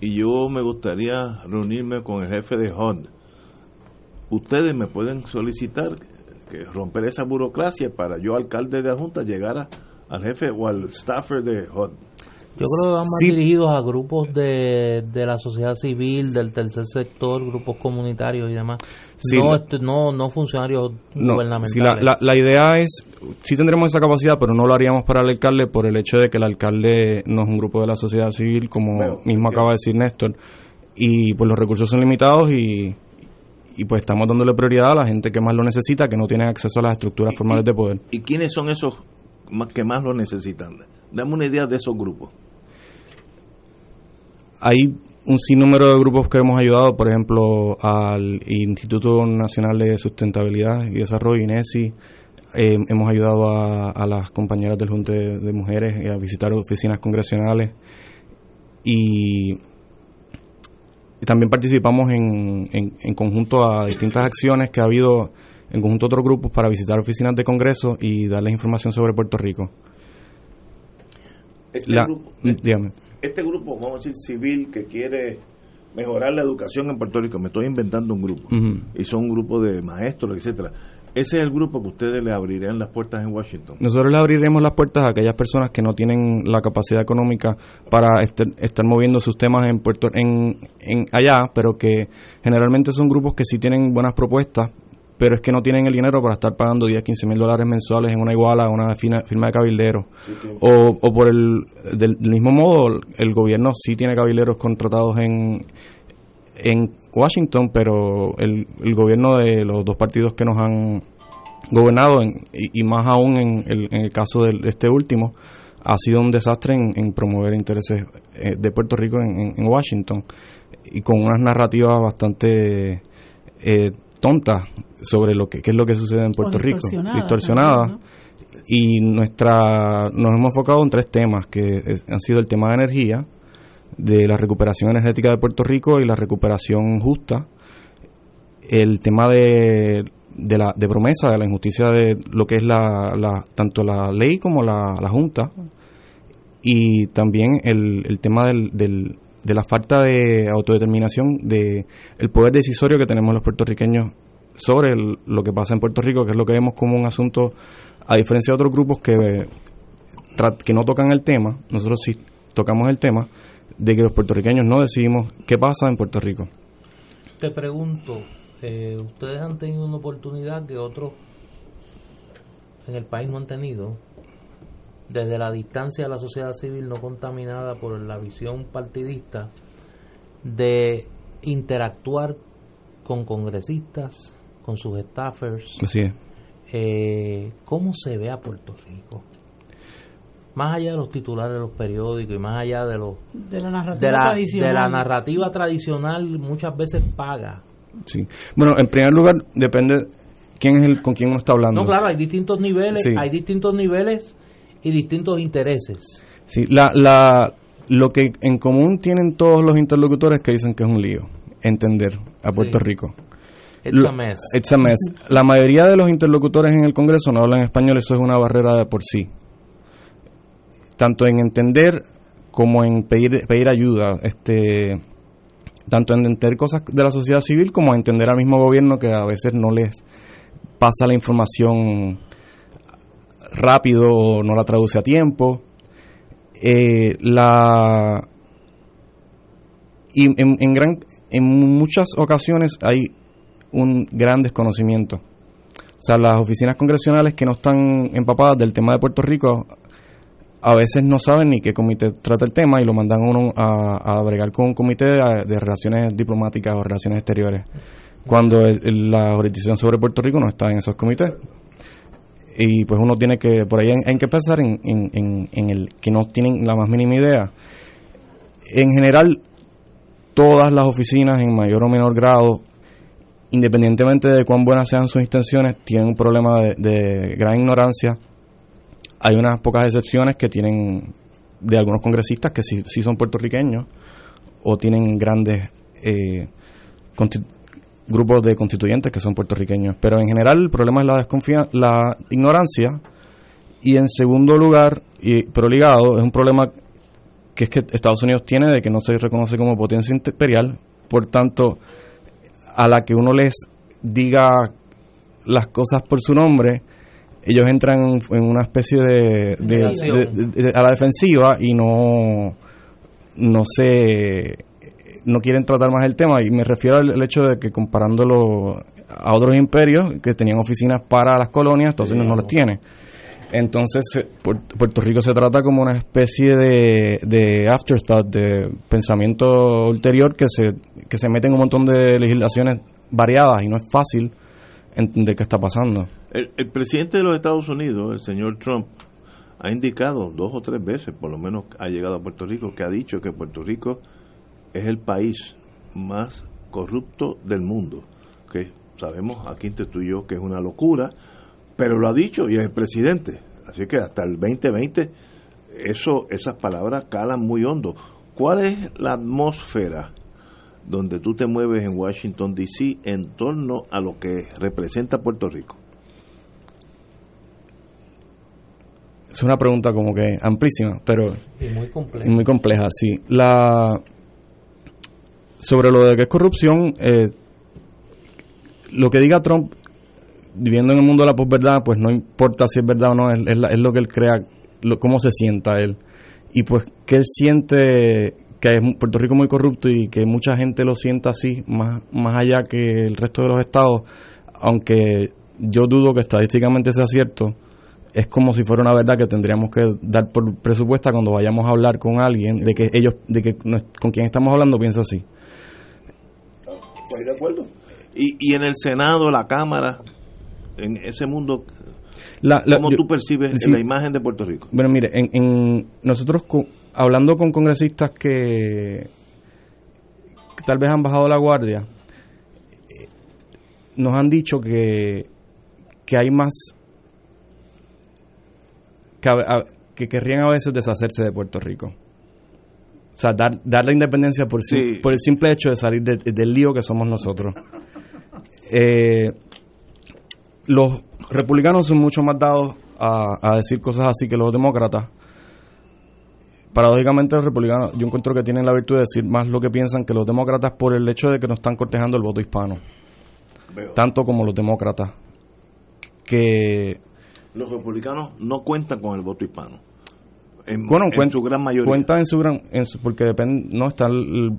y yo me gustaría reunirme con el jefe de HUD, ustedes me pueden solicitar que romper esa burocracia para yo, alcalde de la Junta, llegar al jefe o al staffer de HUD. Yo creo que van más dirigidos a grupos de, de la sociedad civil, del tercer sector, grupos comunitarios y demás. no, este, no, no funcionarios gubernamentales. la, la, idea es, sí tendremos esa capacidad, pero no lo haríamos para el alcalde por el hecho de que el alcalde no es un grupo de la sociedad civil, como mismo acaba de decir Néstor, y pues los recursos son limitados y, y pues estamos dándole prioridad a la gente que más lo necesita, que no tiene acceso a las estructuras formales de poder. ¿Y quiénes son esos que más lo necesitan? Dame una idea de esos grupos hay un sinnúmero de grupos que hemos ayudado, por ejemplo, al Instituto Nacional de Sustentabilidad y Desarrollo, INESI. Eh, hemos ayudado a, las compañeras del Junte de Mujeres a visitar oficinas congresionales y, también participamos en, en, conjunto a distintas acciones que ha habido en conjunto a otros grupos para visitar oficinas de Congreso y darles información sobre Puerto Rico. Este, La- grupo, dígame. este grupo, vamos a decir, civil que quiere mejorar la educación en Puerto Rico, me estoy inventando un grupo, y son un grupo de maestros, etcétera. Ese es el grupo que ustedes le abrirían las puertas en Washington. Nosotros le abriremos las puertas a aquellas personas que no tienen la capacidad económica para este- estar moviendo sus temas en Puerto en, en allá, pero que generalmente son grupos que sí tienen buenas propuestas, pero es que no tienen el dinero para estar pagando 10, 15 mil dólares mensuales en una iguala, una fina- firma de cabilderos. O, o por el del, del mismo modo, el gobierno sí tiene cabilderos contratados en, en Washington, pero el, el gobierno de los dos partidos que nos han gobernado, en- y, y más aún en el, en el caso de este último, ha sido un desastre en, en promover intereses eh, de Puerto Rico en, en- en Washington y con unas narrativas bastante eh, tontas sobre lo que qué es lo que sucede en Puerto Rico, distorsionadas. también, Y nuestra nos hemos enfocado en tres temas que es- han sido el tema de energía, de la recuperación energética de Puerto Rico y la recuperación justa, el tema de, de la de promesa, de la injusticia de lo que es la, la tanto la ley como la, la Junta, y también el, el tema del, del- de la falta de autodeterminación de el poder decisorio que tenemos los puertorriqueños sobre lo que pasa en Puerto Rico, que es lo que vemos como un asunto, a diferencia de otros grupos que, que no tocan el tema, nosotros sí tocamos el tema de que los puertorriqueños no decidimos qué pasa en Puerto Rico. Te pregunto, eh, ¿ustedes han tenido una oportunidad que otros en el país no han tenido? Desde la distancia de la sociedad civil no contaminada por la visión partidista, de interactuar con congresistas, con sus staffers, Así es. eh, ¿cómo se ve a Puerto Rico? Más allá de los titulares de los periódicos y más allá de los De la narrativa de la, tradicional. de la narrativa tradicional muchas veces paga. Sí. Bueno, en primer lugar, depende quién es el con quién uno está hablando. No, claro, hay distintos niveles, Sí. hay distintos niveles y distintos intereses. Sí, la, la, lo que en común tienen todos los interlocutores que dicen que es un lío entender a Puerto Sí. Rico. It's a mess. It's a mess. La mayoría de los interlocutores en el Congreso no hablan español, eso es una barrera de por sí. Tanto en entender como en pedir, pedir ayuda, este, tanto en entender cosas de la sociedad civil como en entender al mismo gobierno que a veces no les pasa la información rápido no la traduce a tiempo. Eh, la y en, en gran en muchas ocasiones hay un gran desconocimiento. O sea, las oficinas congresionales que no están empapadas del tema de Puerto Rico a veces no saben ni qué comité trata el tema y lo mandan uno a, a bregar con un comité de, relaciones diplomáticas o relaciones exteriores, cuando el- la jurisdicción sobre Puerto Rico no está en esos comités. Y pues uno tiene que, por ahí hay, que pensar en, en, en- en el que no tienen la más mínima idea. En general, todas las oficinas en mayor o menor grado, independientemente de cuán buenas sean sus intenciones, tienen un problema de, de gran ignorancia. Hay unas pocas excepciones que tienen de algunos congresistas que sí, sí son puertorriqueños o tienen grandes eh, grupos de constituyentes que son puertorriqueños. Pero en general el problema es la desconfianza, la ignorancia. Y en segundo lugar, y, pero ligado, es un problema que es que Estados Unidos tiene de que no se reconoce como potencia imperial, por tanto, a la que uno les diga las cosas por su nombre, ellos entran en, una especie de, de- de- de- a la defensiva y no no se no quieren tratar más el tema y me refiero al, al hecho de que comparándolo a otros imperios que tenían oficinas para las colonias, Estados Unidos no las tiene. Entonces, eh, Puer- Puerto Rico se trata como una especie de, de afterthought, de pensamiento ulterior que se, que se mete en un montón de legislaciones variadas y no es fácil entender qué está pasando. El, el presidente de los Estados Unidos, el señor Trump, ha indicado dos o tres veces, por lo menos ha llegado a Puerto Rico, que ha dicho que Puerto Rico es el país más corrupto del mundo. Que sabemos aquí entre tú y yo que es una locura, pero lo ha dicho y es el presidente. Así que hasta el 2020 eso, esas palabras calan muy hondo. ¿Cuál es la atmósfera donde tú te mueves en Washington, D.C., en torno a lo que representa Puerto Rico? Es una pregunta como que amplísima, pero y muy compleja. muy compleja, sí. La sobre lo de que es corrupción, eh, lo que diga Trump, viviendo en el mundo de la posverdad, pues no importa si es verdad o no, es, es, lo que él crea, lo, cómo se sienta él. Y pues que él siente que es Puerto Rico muy corrupto y que mucha gente lo sienta así, más, más allá que el resto de los estados, aunque yo dudo que estadísticamente sea cierto, es como si fuera una verdad que tendríamos que dar por presupuesta cuando vayamos a hablar con alguien de que ellos, de que con quien estamos hablando piensa así. Estoy de acuerdo. Y, y en el Senado, la Cámara, en ese mundo, la, ¿cómo tú percibes la imagen de Puerto Rico? Bueno, mire, en, en nosotros hablando con congresistas que, que, tal vez han bajado la guardia, eh, nos han dicho que, que hay más que, querrían a veces deshacerse de Puerto Rico. O sea, dar, dar la independencia por, por el simple hecho de salir del lío que somos nosotros. Eh, los republicanos son mucho más dados a, decir cosas así que los demócratas. Paradójicamente los republicanos yo encuentro que tienen la virtud de decir más lo que piensan que los demócratas por el hecho de que no están cortejando el voto hispano. Tanto como los demócratas. Que los republicanos no cuentan con el voto hispano. En, bueno, en su gran mayoría. En su gran. porque depende, no están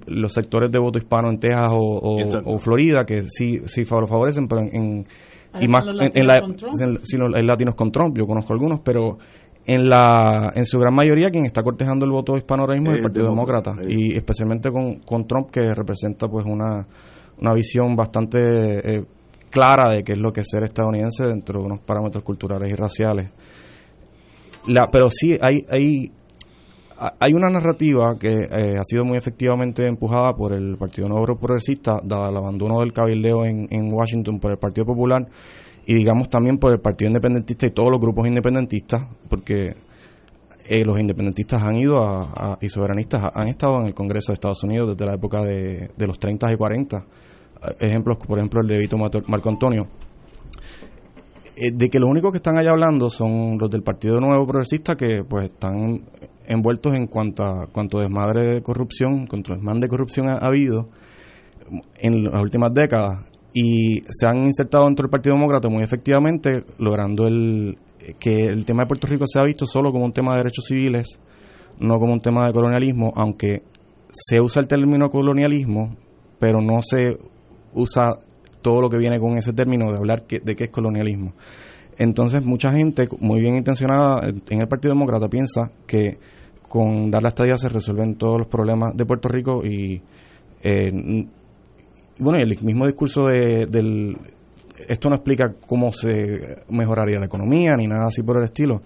los sectores de voto hispano en Texas o, Florida que sí, sí favorecen, pero en. y más en, la, en, latinos con Trump, yo conozco algunos, pero en la en su gran mayoría quien está cortejando el voto hispano ahora mismo es el Partido Demócrata, y especialmente con, con Trump que representa pues una, una visión bastante eh, clara de qué es lo que es ser estadounidense dentro de unos parámetros culturales y raciales. La, pero sí hay, hay, hay una narrativa que eh, ha sido muy efectivamente empujada por el Partido Nuevo Progresista, dado el abandono del cabildeo en, Washington por el Partido Popular y digamos también por el Partido Independentista y todos los grupos independentistas, porque eh, los independentistas han ido a, y soberanistas han estado en el Congreso de Estados Unidos desde la época de, de los 30 y 40 ejemplos, por ejemplo, el de Vito Marco Antonio, eh, de que los únicos que están allá hablando son los del Partido Nuevo Progresista que pues están envueltos en cuanto a cuanto desmadre de corrupción, cuanto desmadre de corrupción ha, habido en las últimas décadas. Y se han insertado dentro del Partido Demócrata muy efectivamente, logrando el que el tema de Puerto Rico se ha visto solo como un tema de derechos civiles, no como un tema de colonialismo, aunque se usa el término colonialismo, pero no se usa todo lo que viene con ese término de hablar de qué es colonialismo. Entonces, mucha gente muy bien intencionada en el Partido Demócrata piensa que con dar la estadía se resuelven todos los problemas de Puerto Rico y, eh, bueno, el mismo discurso de. Esto no explica cómo se mejoraría la economía ni nada así por el estilo.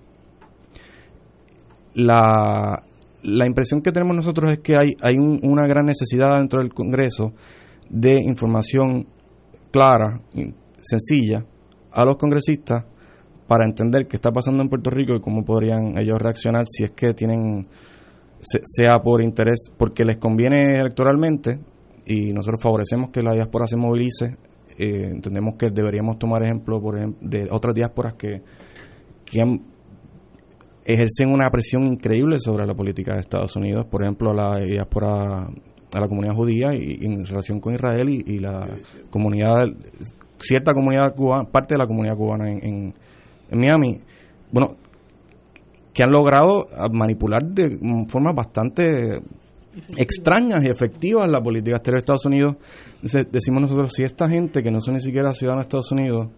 La, la impresión que tenemos nosotros es que hay, hay una gran necesidad dentro del Congreso de información clara, sencilla, a los congresistas para entender qué está pasando en Puerto Rico y cómo podrían ellos reaccionar si es que tienen, sea por interés, porque les conviene electoralmente y nosotros favorecemos que la diáspora se movilice. Eh, entendemos que deberíamos tomar ejemplo, por de otras diásporas que ejercen una presión increíble sobre la política de Estados Unidos, por ejemplo, la diáspora a la comunidad judía y, en relación con Israel y, la comunidad, cierta comunidad cubana, parte de la comunidad cubana en, Miami, bueno, que han logrado manipular de formas bastante extrañas y efectivas la política exterior de Estados Unidos. decimos nosotros, si esta gente que no son ni siquiera ciudadanos de Estados Unidos,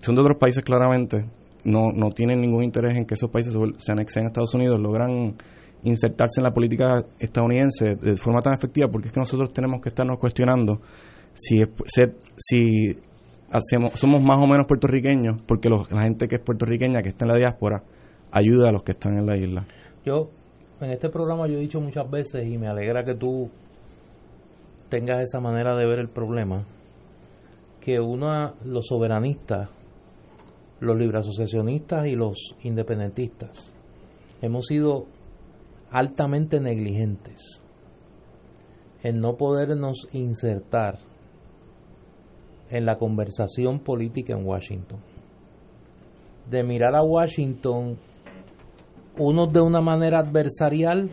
son de otros países claramente, no, no tienen ningún interés en que esos países se anexen a Estados Unidos, logran insertarse en la política estadounidense de forma tan efectiva, porque es que nosotros tenemos que estarnos cuestionando si, si hacemos, somos más o menos puertorriqueños, porque la gente que es puertorriqueña, que está en la diáspora, ayuda a los que están en la isla. Yo, en este programa yo he dicho muchas veces, y me alegra que tú tengas esa manera de ver el problema, que uno, los soberanistas, los libre asociacionistas y los independentistas, hemos sido altamente negligentes en no podernos insertar en la conversación política en Washington. De mirar a Washington unos de una manera adversarial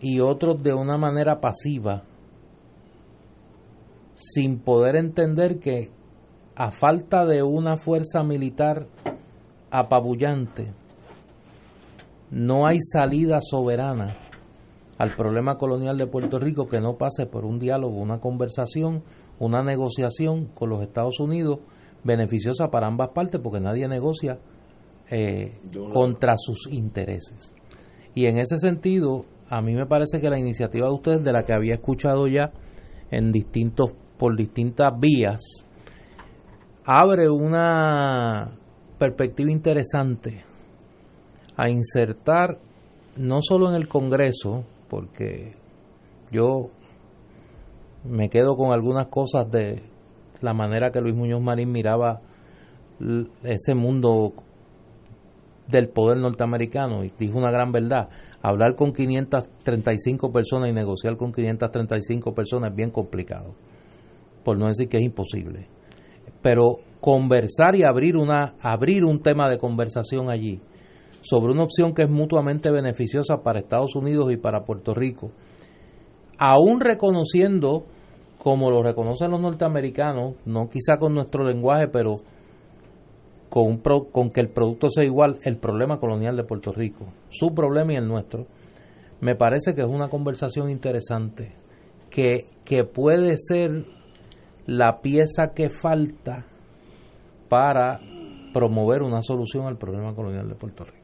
y otros de una manera pasiva, sin poder entender que a falta de una fuerza militar apabullante, no hay salida soberana al problema colonial de Puerto Rico que no pase por un diálogo, una conversación, una negociación con los Estados Unidos beneficiosa para ambas partes porque nadie negocia eh, contra sus intereses. Y en ese sentido, a mí me parece que la iniciativa de ustedes, de la que había escuchado ya en distintos, por distintas vías, abre una perspectiva interesante a insertar no solo en el Congreso, porque yo me quedo con algunas cosas de la manera que Luis Muñoz Marín miraba ese mundo del poder norteamericano y dijo una gran verdad. Hablar con 535 personas y negociar con 535 personas es bien complicado, por no decir que es imposible. Pero conversar y abrir una abrir un tema de conversación allí sobre una opción que es mutuamente beneficiosa para Estados Unidos y para Puerto Rico, aún reconociendo como lo reconocen los norteamericanos, no quizá con nuestro lenguaje, pero con, con que el producto sea igual, el problema colonial de Puerto Rico, su problema y el nuestro, me parece que es una conversación interesante, que, que puede ser la pieza que falta para promover una solución al problema colonial de Puerto Rico.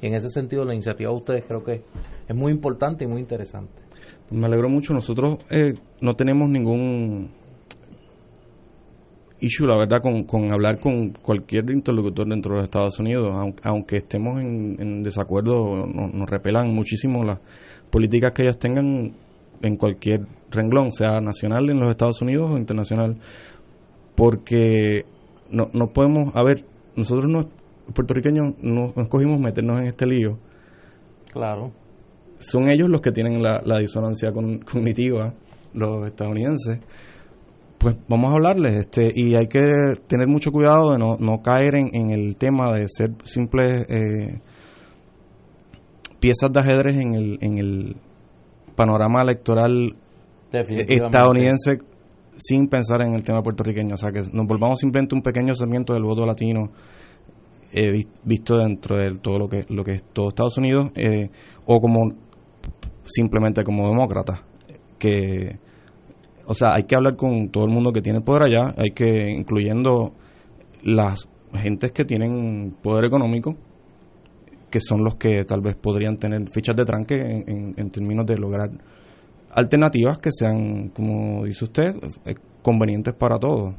Y en ese sentido la iniciativa de ustedes creo que es muy importante y muy interesante. Me alegro mucho. Nosotros eh, no tenemos ningún issue, la verdad, con, hablar con cualquier interlocutor dentro de los Estados Unidos, aunque, estemos en, desacuerdo, nos, repelan muchísimo las políticas que ellas tengan en cualquier renglón, sea nacional en los Estados Unidos o internacional, porque no, no podemos, a ver, nosotros no, puertorriqueños no, escogimos meternos en este lío. Claro. Son ellos los que tienen la, la disonancia cognitiva, los estadounidenses pues vamos a hablarles este y hay que tener mucho cuidado de no, no caer en, en el tema de ser simples eh, piezas de ajedrez en el, en el panorama electoral estadounidense sin pensar en el tema puertorriqueño. O sea, que nos volvamos simplemente un pequeño segmento del voto latino eh, visto dentro de todo lo que, lo que es todo Estados Unidos eh, o como simplemente como demócrata que o sea, hay que hablar con todo el mundo que tiene poder allá, hay que, incluyendo las gentes que tienen poder económico, que son los que tal vez podrían tener fichas de tranque en, términos de lograr alternativas que sean, como dice usted, eh, convenientes para todos.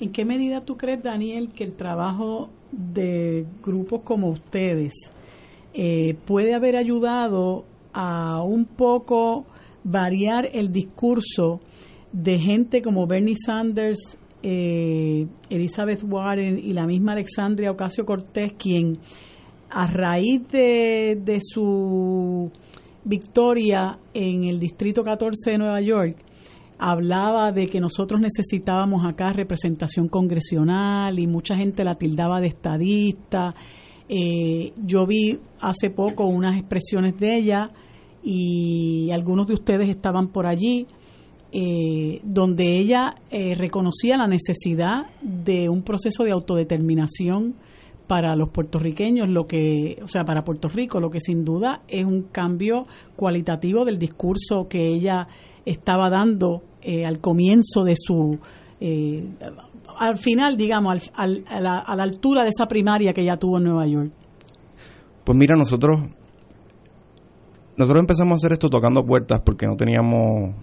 ¿En qué medida tú crees, Daniel, que el trabajo de grupos como ustedes eh, puede haber ayudado a un poco variar el discurso de gente como Bernie Sanders, eh, Elizabeth Warren y la misma Alexandria Ocasio Cortés, quien a raíz de, de su victoria en el Distrito 14 de Nueva York, hablaba de que nosotros necesitábamos acá representación congresional y mucha gente la tildaba de estadista. Eh, yo vi hace poco unas expresiones de ella y algunos de ustedes estaban por allí, eh, donde ella eh, reconocía la necesidad de un proceso de autodeterminación para los puertorriqueños, lo que, o sea, para Puerto Rico, lo que sin duda es un cambio cualitativo del discurso que ella estaba dando eh, al comienzo de su, al final, digamos, al, a, la, a la altura de esa primaria que ella tuvo en Nueva York. Pues mira, nosotros nosotros empezamos a hacer esto tocando puertas porque no teníamos,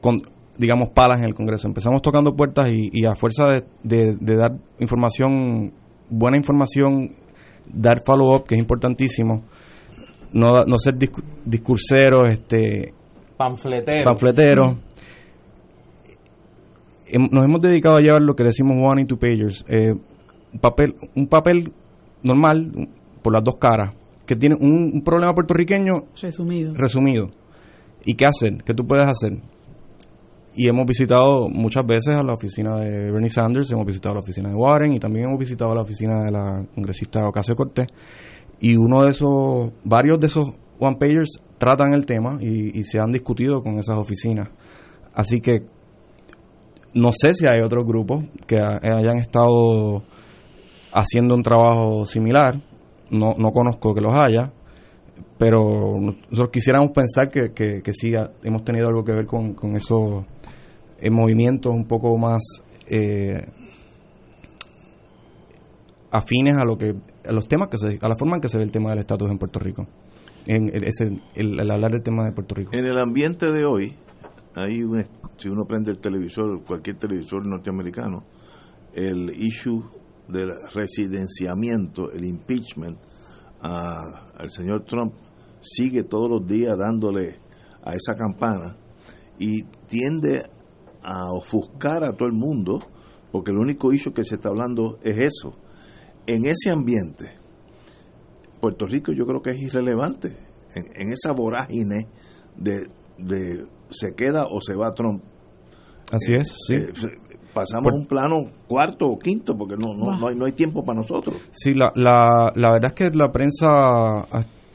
con, digamos, palas en el Congreso. Empezamos tocando puertas y, a fuerza de, dar información, buena información, dar follow-up, que es importantísimo, no, no ser discurseros, este, panfleteros. Panfletero. Nos hemos dedicado a llevar lo que decimos one into pagers, eh, papel, un papel normal por las dos caras que tiene un, problema puertorriqueño resumido. resumido. ¿Y qué hacer? ¿Qué tú puedes hacer? Y hemos visitado muchas veces a la oficina de Bernie Sanders, hemos visitado la oficina de Warren y también hemos visitado la oficina de la congresista Ocasio Cortés. Y uno de esos, varios de esos one pagers tratan el tema y, se han discutido con esas oficinas. Así que no sé si hay otros grupos que hayan estado haciendo un trabajo similar. No, no conozco que los haya, pero nosotros quisiéramos pensar que, que, sí hemos tenido algo que ver con, con esos eh, movimientos un poco más eh, afines a lo que a los temas que se, a la forma en que se ve el tema del estatus en Puerto Rico en el, hablar del tema de Puerto Rico en el ambiente de hoy hay un, si uno prende el televisor cualquier televisor norteamericano el issue del residenciamiento el impeachment al señor Trump sigue todos los días dándole a esa campana y tiende a ofuscar a todo el mundo, porque el único issue que se está hablando es eso. En ese ambiente, Puerto Rico yo creo que es irrelevante, en, esa vorágine de, de, se queda o se va Trump. Así es, sí. Eh, pasamos a un plano cuarto o quinto porque no no, no, hay, no hay tiempo para nosotros. Sí, la, la, la verdad es que la prensa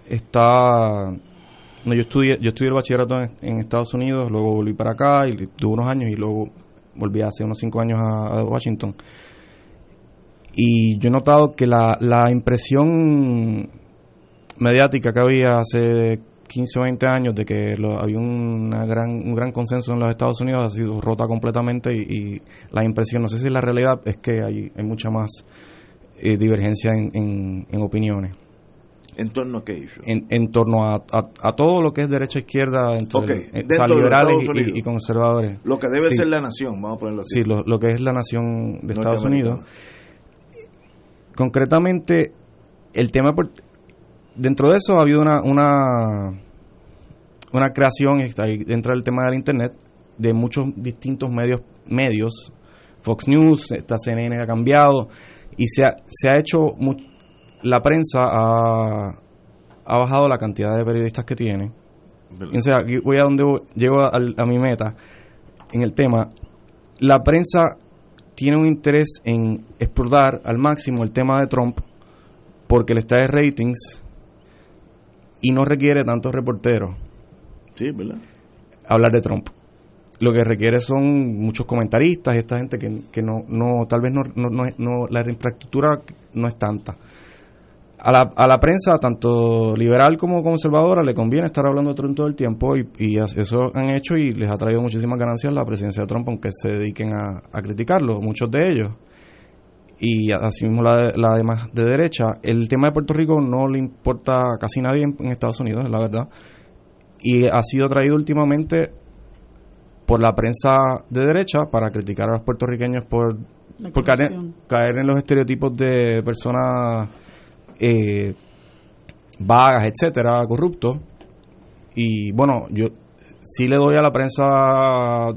está no, yo estudié yo estudié el bachillerato en, Estados Unidos luego volví para acá y tuve unos años y luego volví hace unos cinco años a, Washington y yo he notado que la, la impresión mediática que había hace 15 o 20 años de que había una gran, un gran consenso en los Estados Unidos ha sido rota completamente y, la impresión, no sé si la realidad es que hay, hay mucha más eh, divergencia en, en opiniones. ¿En torno a qué En, torno a, a, todo lo que es derecha e izquierda, entre eh, liberales y, conservadores. Lo que debe ser la nación, vamos a ponerlo así. Sí, lo, que es la nación de Estados Unidos. Concretamente, el tema. Dentro de eso ha habido una, una, una creación dentro del tema del Internet de muchos distintos medios. medios Fox News, esta CNN ha cambiado y se ha, se ha hecho la prensa ha, bajado la cantidad de periodistas que tiene. Fíjense, aquí voy a donde llego a, mi meta en el tema. La prensa tiene un interés en explotar al máximo el tema de Trump porque le está de ratings y no requiere tantos reporteros. Sí, ¿verdad? Hablar de Trump. Lo que requiere son muchos comentaristas y esta gente que, que no, no, tal vez no, no, no, la infraestructura no es tanta a la, a la prensa, tanto liberal como conservadora, le conviene estar hablando de Trump todo el tiempo y, eso han hecho y les ha traído muchísimas ganancias la presidencia de Trump, aunque se dediquen a, criticarlo, muchos de ellos. Y asimismo la, la demás de derecha. El tema de Puerto Rico no le importa a casi nadie en, Estados Unidos, es la verdad. Y ha sido traído últimamente por la prensa de derecha para criticar a los puertorriqueños por, por caer, caer en los estereotipos de personas eh, vagas, etcétera, corruptos. Y bueno, yo sí le doy a la prensa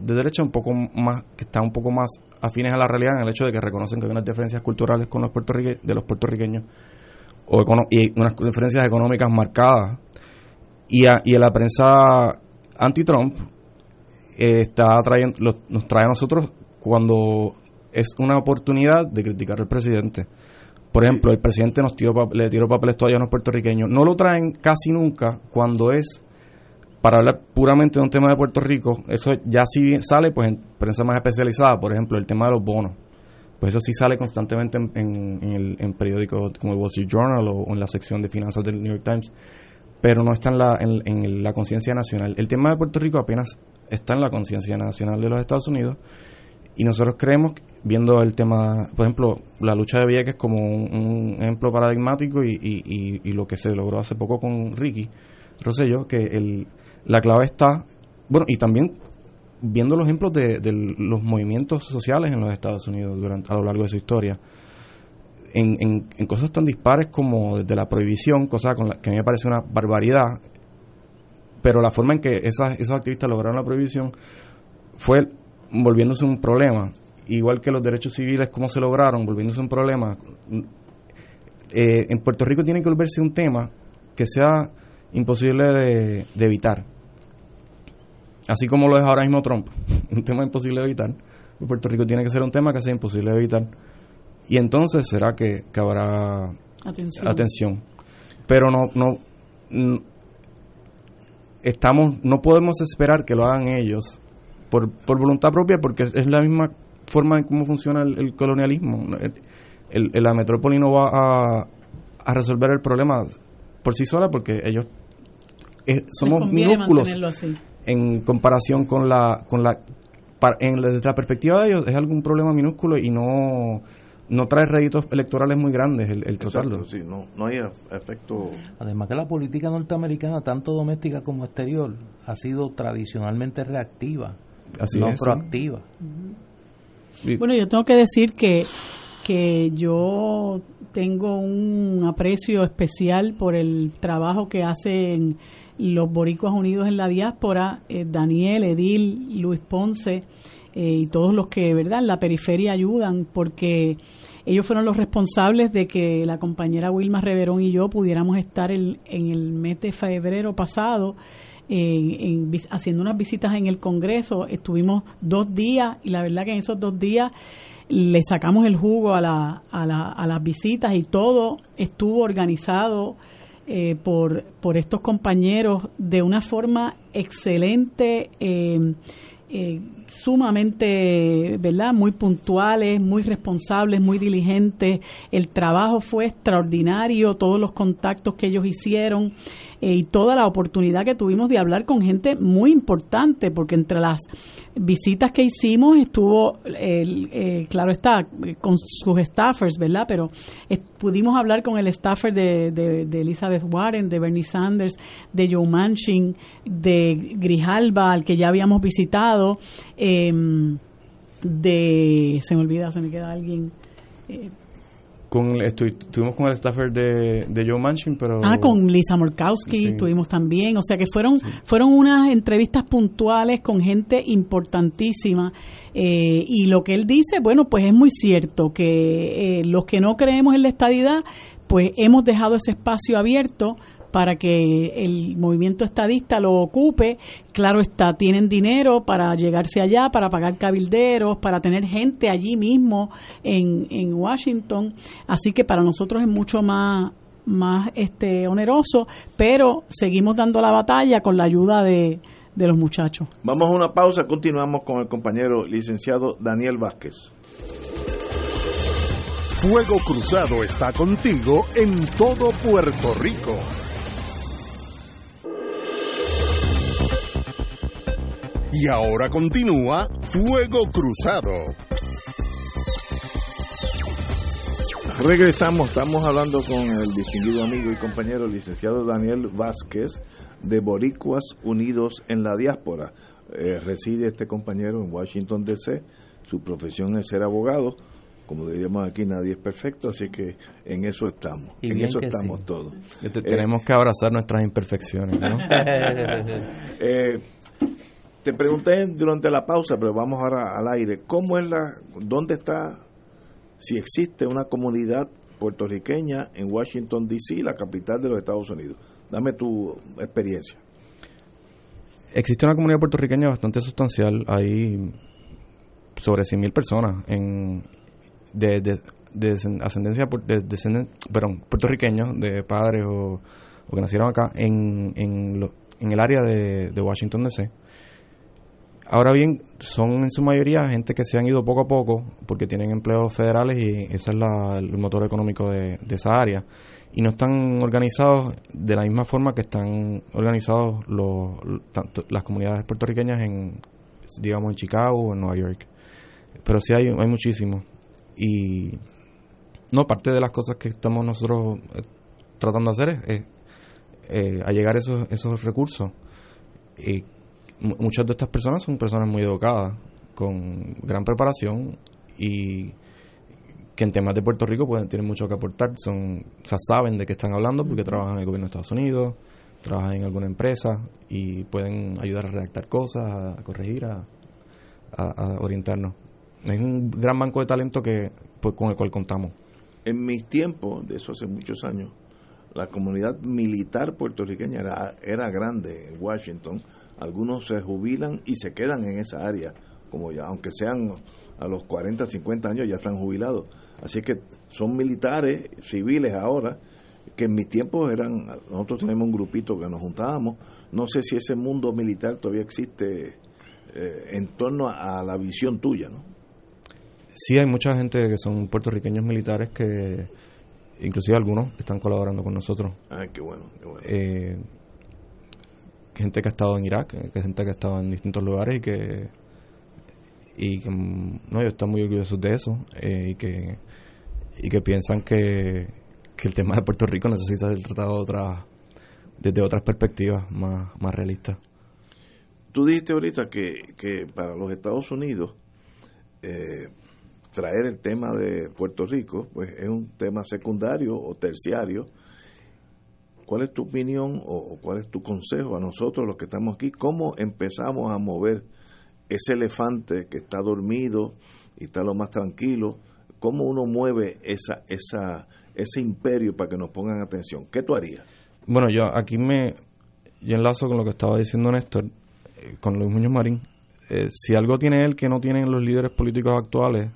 de derecha un poco más, que está un poco más afines a la realidad en el hecho de que reconocen que hay unas diferencias culturales con los de los puertorriqueños o y unas diferencias económicas marcadas. Y a, y a la prensa anti-Trump eh, está trayendo, nos trae a nosotros cuando es una oportunidad de criticar al presidente. Por ejemplo, el presidente nos tiró, le tiró papeles todavía a los puertorriqueños. No lo traen casi nunca cuando es para hablar puramente de un tema de Puerto Rico. Eso ya sí sale pues en prensa más especializada, por ejemplo, el tema de los bonos. Pues eso sí sale constantemente en, el, periódico como el Wall Street Journal o, en la sección de finanzas del New York Times, pero no está en la, en la conciencia nacional. El tema de Puerto Rico apenas está en la conciencia nacional de los Estados Unidos y nosotros creemos, viendo el tema, por ejemplo, la lucha de Vieques como un, ejemplo paradigmático y, y, lo que se logró hace poco con Ricky Rosello, que el, la clave está, bueno, y también viendo los ejemplos de, los movimientos sociales en los Estados Unidos durante, a lo largo de su historia, en, en, cosas tan dispares como desde la prohibición, cosa que a mí me parece una barbaridad, pero la forma en que esas, esos activistas lograron la prohibición fue volviéndose un problema. Igual que los derechos civiles, ¿cómo se lograron? Volviéndose un problema. Eh, en Puerto Rico tiene que volverse un tema que sea imposible de, evitar. Así como lo es ahora mismo Trump, un tema imposible de evitar. Puerto Rico tiene que ser un tema que sea imposible de evitar. Y entonces será que, habrá atención. Pero no, no, estamos, no podemos esperar que lo hagan ellos por, por voluntad propia porque es la misma forma en cómo funciona el, colonialismo. El, la metrópoli no va a, a, resolver el problema por sí sola porque ellos eh, somos minúsculos en comparación con la con la en, desde la perspectiva de ellos es algún problema minúsculo y no no trae réditos electorales muy grandes el, el tratarlo. sí, no, no hay efecto. Además que la política norteamericana, tanto doméstica como exterior, ha sido tradicionalmente reactiva, no proactiva. Bueno, yo tengo que decir que, que yo tengo un aprecio especial por el trabajo que hacen los boricuas unidos en la diáspora, eh, Daniel, Edil, Luis Ponce eh, y todos los que, ¿verdad?, en la periferia ayudan, porque ellos fueron los responsables de que la compañera Wilma Reverón y yo pudiéramos estar en el mes de febrero pasado haciendo unas visitas en el Congreso. Estuvimos dos días y la verdad que en esos dos días le sacamos el jugo a, la, a, la, a las visitas y todo estuvo organizado eh, por, por estos compañeros de una forma excelente. Eh, eh, sumamente, ¿verdad? Muy puntuales, muy responsables, muy diligentes. El trabajo fue extraordinario, todos los contactos que ellos hicieron eh, y toda la oportunidad que tuvimos de hablar con gente muy importante, porque entre las visitas que hicimos estuvo, eh, claro está, con sus staffers, ¿verdad? Pero pudimos hablar con el staffer de, de, Elizabeth Warren, de Bernie Sanders, de Joe Manchin, de Grijalba, al que ya habíamos visitado, em, de, se me olvida, se me queda alguien. Eh, con, estuvimos con el staffer de, de, Joe Manchin, pero... Ah, con Lisa Murkowski estuvimos también. O sea que fueron, fueron unas entrevistas puntuales con gente importantísima. Eh, y lo que él dice, bueno, pues es muy cierto que eh, los que no creemos en la estadidad, pues hemos dejado ese espacio abierto para que el movimiento estadista lo ocupe. Claro está, tienen dinero para llegarse allá, para pagar cabilderos, para tener gente allí mismo en, en Washington. Así que para nosotros es mucho más más este oneroso, pero seguimos dando la batalla con la ayuda de, de los muchachos. Vamos a una pausa, continuamos con el compañero licenciado Daniel Vázquez. Fuego Cruzado está contigo en todo Puerto Rico. Y ahora continúa Fuego Cruzado. Regresamos, estamos hablando con el distinguido amigo y compañero licenciado Daniel Vázquez de Boricuas Unidos en la Diáspora. Eh, reside este compañero en Washington, D.C. Su profesión es ser abogado. Como diríamos aquí, nadie es perfecto, así que en eso estamos. en eso estamos todos. tenemos que abrazar nuestras imperfecciones, ¿no? eh, te pregunté durante la pausa, pero vamos ahora al aire, ¿cómo es la, dónde está, si existe una comunidad puertorriqueña en Washington, D.C., la capital de los Estados Unidos? Dame tu experiencia. Existe una comunidad puertorriqueña bastante sustancial, hay sobre 100.000 personas en, de, de, ascendencia, de, perdón, puertorriqueños, de padres o, que nacieron acá en, en, en el área de, de Washington, D.C., Ahora bien, son en su mayoría gente que se han ido poco a poco porque tienen empleos federales y ese es el motor económico de, esa área. Y no están organizados de la misma forma que están organizados los, las comunidades puertorriqueñas en, digamos, en Chicago o en Nueva York. Pero sí hay, hay muchísimos. Y no, parte de las cosas que estamos nosotros eh, tratando de hacer es, eh, allegar esos, esos recursos. Y muchas de estas personas son personas muy educadas, con gran preparación y que en temas de Puerto Rico pueden tienen mucho que aportar, son, o sea, saben de qué están hablando porque trabajan en el gobierno de Estados Unidos, trabajan en alguna empresa y pueden ayudar a redactar cosas, a, corregir, a, orientarnos. Es un gran banco de talento que pues, con el cual contamos. En mis tiempos, de eso hace muchos años, la comunidad militar puertorriqueña era, era grande en Washington. Algunos se jubilan y se quedan en esa área, como ya, aunque sean a los 40, 50 años ya están jubilados. Así que son militares, civiles ahora, que en mis tiempos eran, nosotros tenemos un grupito que nos juntábamos, no sé si ese mundo militar todavía existe eh, en torno a, la visión tuya, ¿no? Sí, hay mucha gente que son puertorriqueños militares que, inclusive algunos, están colaborando con nosotros. Ay, qué bueno, qué bueno. Eh, gente que ha estado en Irak, que gente que ha estado en distintos lugares y que y que mm, no ellos están muy orgullosos de eso eh, y que y que piensan que, que el tema de Puerto Rico necesita ser tratado otra, desde otras perspectivas más, más realistas. Tú dijiste ahorita que, que para los Estados Unidos eh, traer el tema de Puerto Rico pues es un tema secundario o terciario. ¿Cuál es tu opinión o cuál es tu consejo a nosotros los que estamos aquí? ¿Cómo empezamos a mover ese elefante que está dormido y está lo más tranquilo? ¿Cómo uno mueve esa, esa, ese imperio para que nos pongan atención? ¿Qué tú harías? Bueno, yo aquí me yo enlazo con lo que estaba diciendo Néstor, eh, con Luis Muñoz Marín. Eh, si algo tiene él que no tienen los líderes políticos actuales,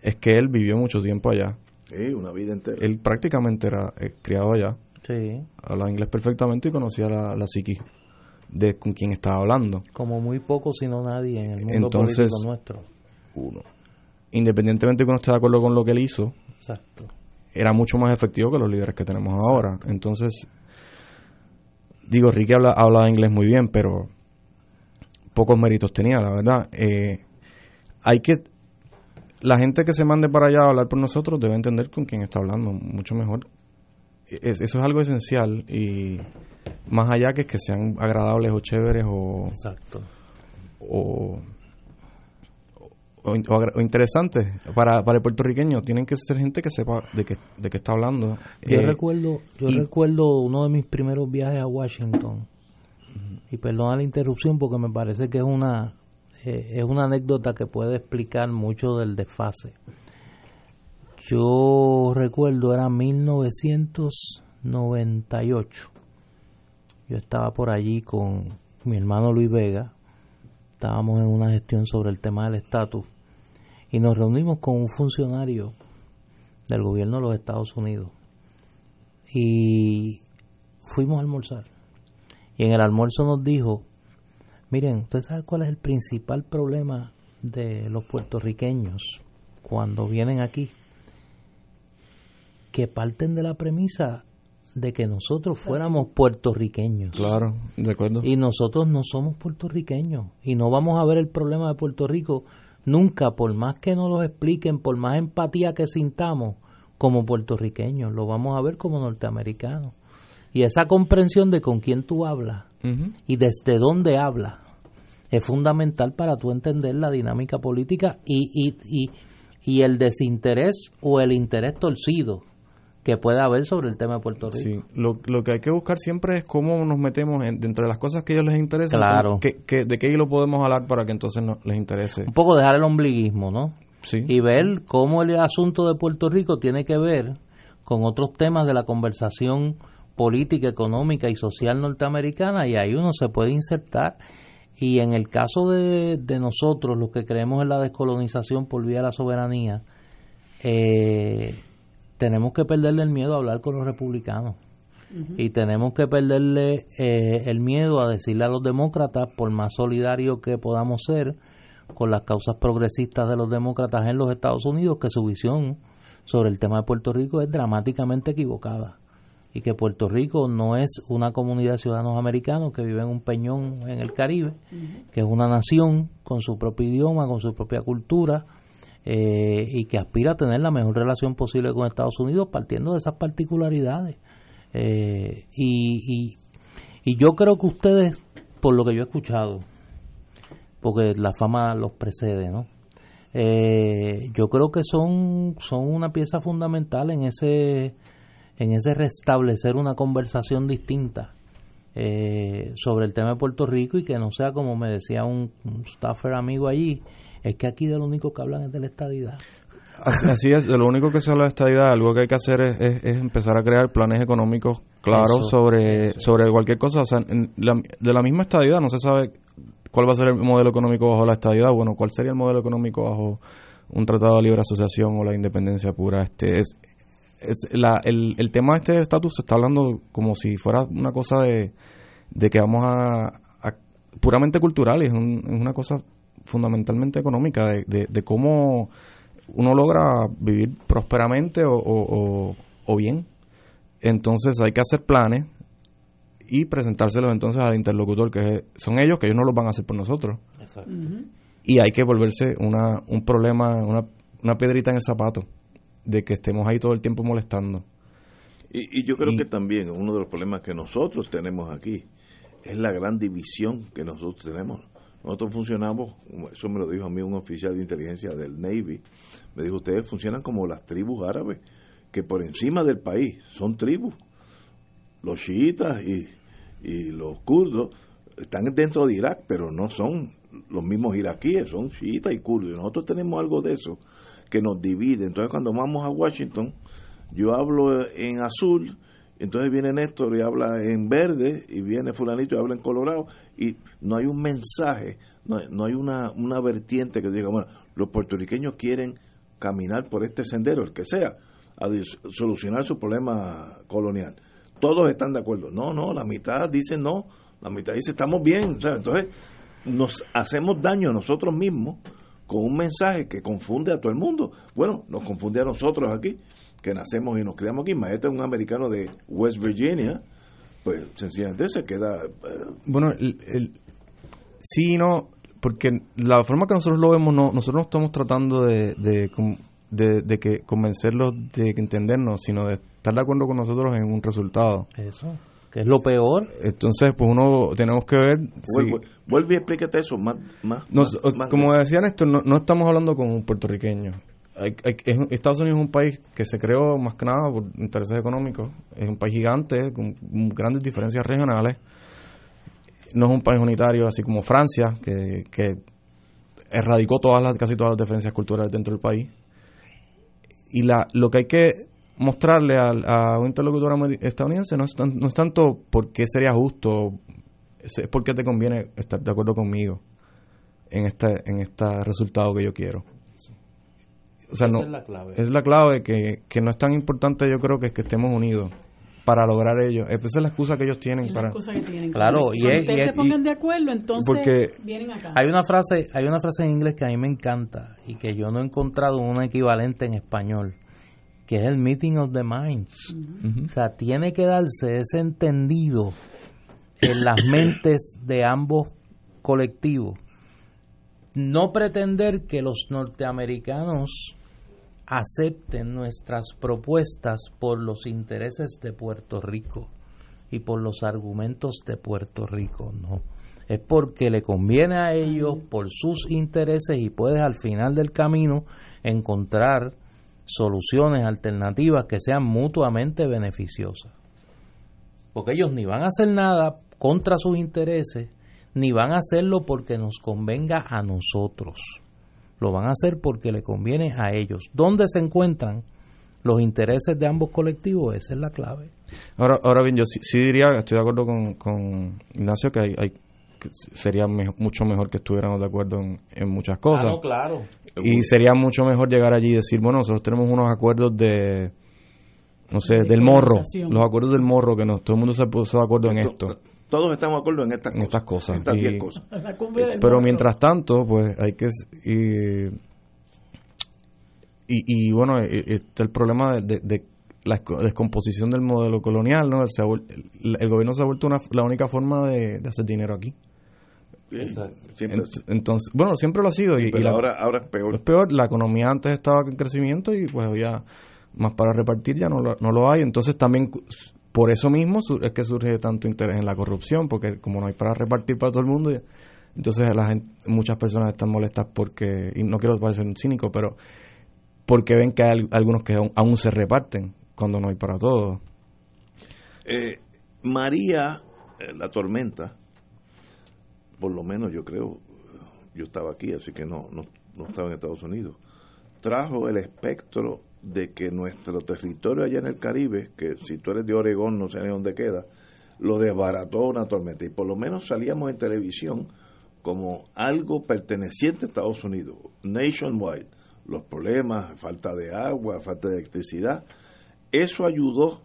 es que él vivió mucho tiempo allá. Sí, una vida entera. Él prácticamente era eh, criado allá. Sí. Hablaba inglés perfectamente y conocía la, la psiquis de con quien estaba hablando. Como muy poco, si no nadie en el mundo político nuestro. Uno. Independientemente de que uno esté de acuerdo con lo que él hizo, Exacto. era mucho más efectivo que los líderes que tenemos ahora. Entonces, digo, Ricky habla, hablaba inglés muy bien, pero pocos méritos tenía, la verdad. Eh, hay que la gente que se mande para allá a hablar por nosotros debe entender con quién está hablando mucho mejor. Eso es algo esencial y más allá que que sean agradables o chéveres o Exacto. o, o, interesantes para, para el puertorriqueño tienen que ser gente que sepa de qué de qué está hablando. Yo eh, recuerdo yo recuerdo uno de mis primeros viajes a Washington. Y perdona la interrupción porque me parece que es una eh, es una anécdota que puede explicar mucho del desfase yo recuerdo era 1998 yo estaba por allí con mi hermano Luis Vega, estábamos en una gestión sobre el tema del estatus y nos reunimos con un funcionario del gobierno de los Estados Unidos y fuimos a almorzar. Y en el almuerzo nos dijo, miren, ¿usted sabe cuál es el principal problema de los puertorriqueños cuando vienen aquí? Que parten de la premisa de que nosotros fuéramos puertorriqueños. Claro, de acuerdo. Y nosotros no somos puertorriqueños y no vamos a ver el problema de Puerto Rico nunca, por más que nos lo expliquen, por más empatía que sintamos como puertorriqueños, lo vamos a ver como norteamericanos. Y esa comprensión de con quién tú hablas y desde dónde hablas es fundamental para tú entender la dinámica política y, y, y, y el desinterés o el interés torcido que pueda haber sobre el tema de Puerto Rico. Sí, lo, lo que hay que buscar siempre es cómo nos metemos en, dentro de las cosas que a ellos les interesan. Claro. Que, ¿De qué lo podemos hablar para que entonces no, les interese? Un poco dejar el ombliguismo, ¿no? Sí. Y ver cómo el asunto de Puerto Rico tiene que ver con otros temas de la conversación política, económica y social norteamericana y ahí uno se puede insertar. Y en el caso de, de nosotros, los que creemos en la descolonización por vía de la soberanía, eh, tenemos que perderle el miedo a hablar con los republicanos. Y tenemos que perderle eh, el miedo a decirle a los demócratas, por más solidario que podamos ser con las causas progresistas de los demócratas en los Estados Unidos, que su visión sobre el tema de Puerto Rico es dramáticamente equivocada. Y que Puerto Rico no es una comunidad de ciudadanos americanos que viven en un peñón en el Caribe, que es una nación con su propio idioma, con su propia cultura, eh, y que aspira a tener la mejor relación posible con Estados Unidos partiendo de esas particularidades. Eh, y, y, yo creo que ustedes, por lo que yo he escuchado, porque la fama los precede, ¿no? Eh, yo creo que son, son una pieza fundamental en ese, en ese restablecer una conversación distinta sobre el tema de Puerto Rico y que no sea como me decía un staffer amigo allí, es que aquí de lo único que hablan es de la estadidad. Así, es, lo único que se habla de estadidad, algo que hay que hacer es, empezar a crear planes económicos claros sobre, sobre cualquier cosa. O sea, de la misma estadidad no se sabe cuál va a ser el modelo económico bajo la estadidad. Bueno, cuál sería el modelo económico bajo un tratado de libre asociación o la independencia pura. Este es, la, el, el tema de este estatus se está hablando como si fuera una cosa de, de que vamos a, puramente cultural y es, una cosa fundamentalmente económica de, de, cómo uno logra vivir prósperamente o, o, bien. Entonces hay que hacer planes y presentárselos entonces al interlocutor, que son ellos, que ellos no los van a hacer por nosotros. Y hay que volverse una, un problema, una, una piedrita en el zapato de que estemos ahí todo el tiempo molestando. Y, yo creo que también uno de los problemas que nosotros tenemos aquí es la gran división que nosotros tenemos. Nosotros funcionamos, eso me lo dijo a mí un oficial de inteligencia del Navy, me dijo, ustedes funcionan como las tribus árabes, que por encima del país son tribus. Los chiitas y, y los kurdos están dentro de Irak, pero no son los mismos iraquíes, son chiitas y kurdos. Y nosotros tenemos algo de eso que nos divide. Entonces cuando vamos a Washington, yo hablo en azul entonces viene Néstor y habla en verde, y viene fulanito y habla en colorado, y no hay un mensaje, no, hay una, una vertiente que diga, bueno, los puertorriqueños quieren caminar por este sendero, el que sea, a solucionar su problema colonial. Todos están de acuerdo. No, no, la mitad dice no, la mitad dice estamos bien. entonces nos hacemos daño a nosotros mismos con un mensaje que confunde a todo el mundo. Bueno, nos confunde a nosotros aquí que nacemos y nos criamos aquí, maestro es un americano de West Virginia, pues sencillamente se queda... Eh, bueno, el, sí no, porque la forma que nosotros lo vemos, no, nosotros no estamos tratando de, de, que convencerlos de entendernos, sino de estar de acuerdo con nosotros en un resultado. Eso, que es lo peor. Entonces, pues uno tenemos que ver... Vuelve, y explícate eso más... más, como decía Néstor, no, no estamos hablando con un puertorriqueño Estados Unidos es un país que se creó más que nada por intereses económicos. Es un país gigante, con grandes diferencias regionales. No es un país unitario, así como Francia, que, erradicó todas las, casi todas las diferencias culturales dentro del país. Y la, lo que hay que mostrarle a, un interlocutor estadounidense no es, tanto por qué sería justo, es porque te conviene estar de acuerdo conmigo en este, en este resultado que yo quiero es la clave. Es la clave que, que no es tan importante, yo creo que es que estemos unidos para lograr ello. Esa es la excusa que ellos tienen para claro y, es, se pongan de acuerdo entonces porque vienen acá. hay una frase hay una frase en inglés que a mí me encanta y que yo no he encontrado un equivalente en español que es el meeting of the minds. O sea tiene que darse ese entendido en las mentes de ambos colectivos no pretender que los norteamericanos acepten nuestras propuestas por los intereses de Puerto Rico y por los argumentos de Puerto Rico, no. Es porque le conviene a ellos, por sus intereses y puedes al final del camino encontrar soluciones alternativas que sean mutuamente beneficiosas. Porque ellos ni van a hacer nada contra sus intereses, ni van a hacerlo porque nos convenga a nosotros lo van a hacer porque le conviene a ellos. ¿Dónde se encuentran los intereses de ambos colectivos? Esa es la clave. Ahora, ahora bien, yo sí, diría, estoy de acuerdo con, Ignacio, que hay, sería mucho mejor que estuviéramos de acuerdo en, muchas cosas. Claro, claro. Y sería mucho mejor llegar allí y decir, bueno, nosotros tenemos unos acuerdos de, no sé, del morro, los acuerdos del morro, que no, todo el mundo se puso de acuerdo en esto todos estamos de acuerdo en estas cosas. cosas. pero mientras tanto, pues hay que... Y, y, bueno, está el problema de, la descomposición del modelo colonial, ¿no? el, gobierno se ha vuelto una, la única forma de, hacer dinero aquí. entonces, bueno, siempre lo ha sido. y, ahora, ahora es peor. Es peor. La economía antes estaba en crecimiento y pues había más para repartir, ya no no lo hay. Entonces también por eso mismo es que surge tanto interés en la corrupción, porque como no hay para repartir para todo el mundo, entonces muchas personas están molestas porque, y no quiero parecer un cínico, pero porque ven que hay algunos que aún, se reparten cuando no hay para todos. Eh, María, eh, la tormenta, por lo menos yo creo, yo estaba aquí, así que no, no, no estaba en Estados Unidos, trajo el espectro de que nuestro territorio allá en el Caribe, que si tú eres de Oregón no sé ni dónde queda, lo desbarató una tormenta. Y por lo menos salíamos en televisión como algo perteneciente a Estados Unidos, nationwide, los problemas, falta de agua, falta de electricidad, eso ayudó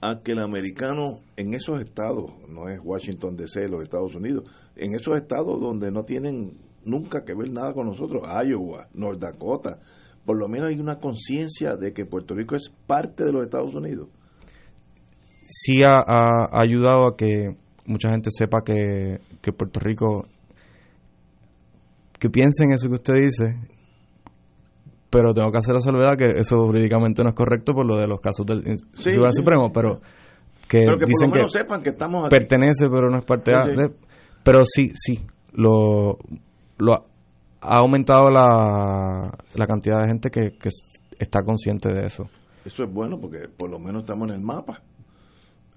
a que el americano en esos estados, no es Washington DC, los Estados Unidos, en esos estados donde no tienen nunca que ver nada con nosotros, Iowa, North Dakota, por lo menos hay una conciencia de que Puerto Rico es parte de los Estados Unidos. Sí ha, ayudado a que mucha gente sepa que, que Puerto Rico, que piensen eso que usted dice pero tengo que hacer la salvedad que eso jurídicamente no es correcto por lo de los casos del Tribunal Supremo, pero que, dicen que, sepan que estamos pertenece pero no es parte de, pero sí, sí, lo, lo ha aumentado la, la cantidad de gente que, que está consciente de eso. Eso es bueno porque por lo menos estamos en el mapa.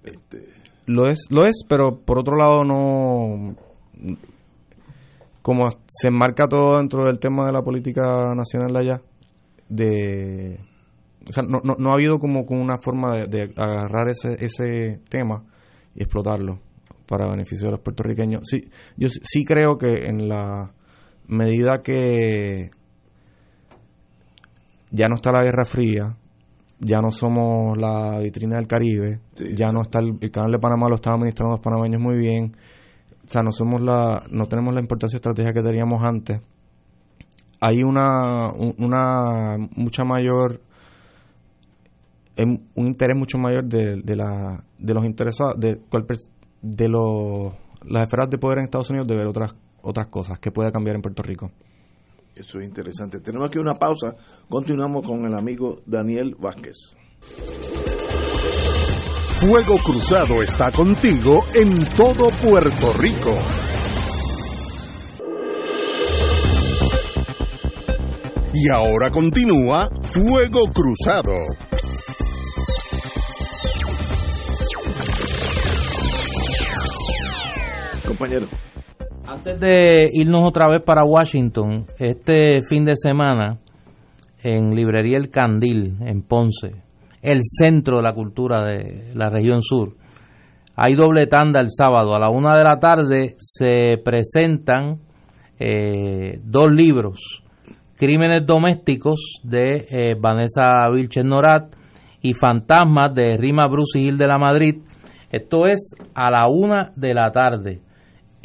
Este... Lo es, lo es, pero por otro lado no como se enmarca todo dentro del tema de la política nacional allá, de o sea, no, no, ha habido como, una forma de, agarrar ese, ese tema y explotarlo para beneficio de los puertorriqueños. Sí, yo sí creo que en la medida que ya no está la Guerra Fría, ya no somos la vitrina del Caribe, ya no está el, canal de Panamá lo están administrando los panameños muy bien, o sea, no somos la, no tenemos la importancia estratégica que teníamos antes. Hay una, una mucha mayor un interés mucho mayor de, de, la, de los interesados de, de los, las esferas de poder en Estados Unidos de ver otras otras cosas que pueda cambiar en Puerto Rico. Eso es interesante. Tenemos aquí una pausa. Continuamos con el amigo Daniel Vázquez. Fuego Cruzado está contigo en todo Puerto Rico. Y ahora continúa Fuego Cruzado. Compañero. Antes de irnos otra vez para Washington, este fin de semana en Librería El Candil, en Ponce, el centro de la cultura de la región sur, hay doble tanda el sábado. A la una de la tarde se presentan eh, dos libros Crímenes Domésticos de eh, Vanessa Vilches Norat y Fantasmas de Rima Bruce Gil de la Madrid. Esto es a la una de la tarde.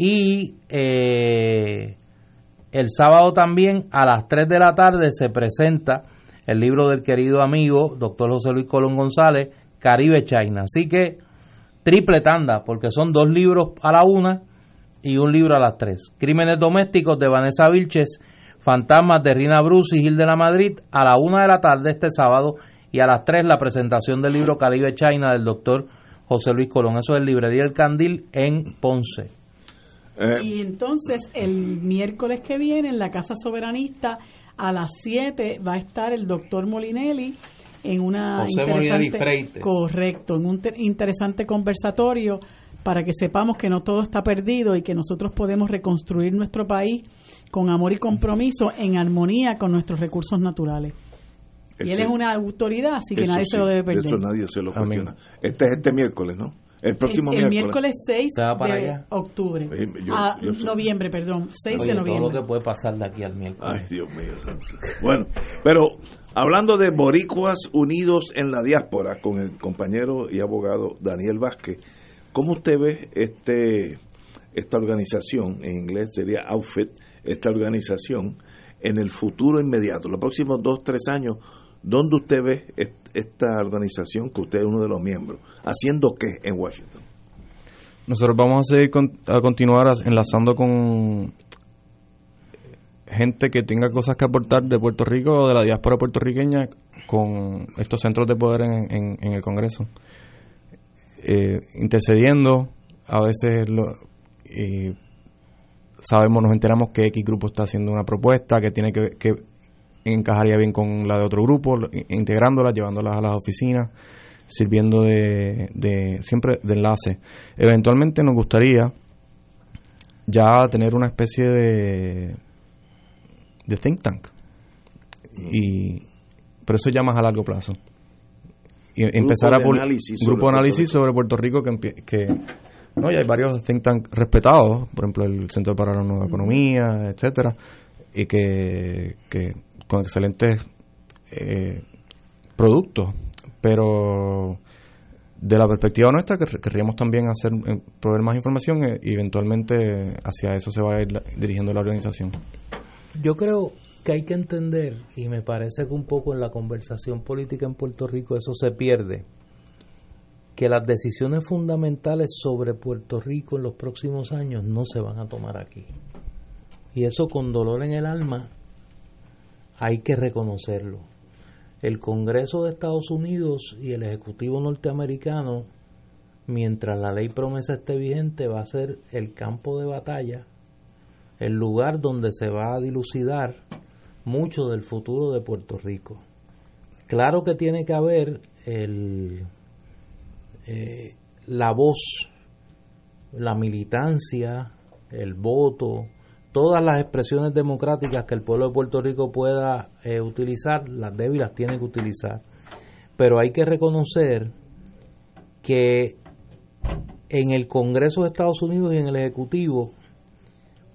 Y eh, el sábado también a las 3 de la tarde se presenta el libro del querido amigo doctor José Luis Colón González, Caribe China. Así que triple tanda, porque son dos libros a la una y un libro a las tres. Crímenes domésticos de Vanessa Vilches Fantasmas de Rina Bruce y Gil de la Madrid a la una de la tarde este sábado y a las tres la presentación del libro Caribe China del doctor José Luis Colón. Eso es Librería El Candil en Ponce. Eh, y entonces el miércoles que viene en la Casa Soberanista a las 7 va a estar el doctor Molinelli en una José Molinelli correcto, en un interesante conversatorio para que sepamos que no todo está perdido y que nosotros podemos reconstruir nuestro país con amor y compromiso en armonía con nuestros recursos naturales. y él es una autoridad, así que nadie se lo debe perder. Eso nadie se lo cuestiona. Este es este miércoles, ¿no? El próximo el, miércoles. miércoles 6 de octubre. Ah, noviembre, perdón. 6 de noviembre. Todo lo que puede pasar de aquí al miércoles. Ay, Dios mío. Santo. Bueno, pero hablando de boricuas unidos en la diáspora, con el compañero y abogado Daniel Vázquez, ¿cómo usted ve este esta organización, en inglés sería Outfit, esta organización en el futuro inmediato, los próximos dos, tres años, ¿dónde usted ve esta organización que usted es uno de los miembros? ¿Haciendo qué en Washington? Nosotros vamos a seguir a continuar enlazando con gente que tenga cosas que aportar de Puerto Rico o de la diáspora puertorriqueña con estos centros de poder en, el Congreso. Eh, intercediendo, a veces lo, sabemos, nos enteramos que X grupo está haciendo una propuesta que tiene que, que encajaría bien con la de otro grupo, integrándolas, llevándolas a las oficinas, sirviendo de, de siempre de enlace. Eventualmente nos gustaría ya tener una especie de, de think tank y pero eso ya más a largo plazo. Y empezar a un grupo de análisis sobre Puerto Rico que, que no, ya hay varios think tanks respetados, por ejemplo el Centro para la Nueva Economía, etcétera, y que, que con excelentes eh, productos, pero de la perspectiva nuestra, que querríamos también hacer eh, proveer más información eh, y eventualmente hacia eso se va a ir dirigiendo la organización. Yo creo que hay que entender, y me parece que un poco en la conversación política en Puerto Rico eso se pierde, que las decisiones fundamentales sobre Puerto Rico en los próximos años no se van a tomar aquí. Y eso con dolor en el alma hay que reconocerlo el Congreso de Estados Unidos y el Ejecutivo norteamericano, mientras la ley promesa esté vigente, va a ser el campo de batalla, el lugar donde se va a dilucidar mucho del futuro de Puerto Rico. Claro que tiene que haber el, eh, la voz, la militancia, el voto, todas las expresiones democráticas que el pueblo de Puerto Rico pueda eh, utilizar, las débiles tiene que utilizar. Pero hay que reconocer que en el Congreso de Estados Unidos y en el Ejecutivo,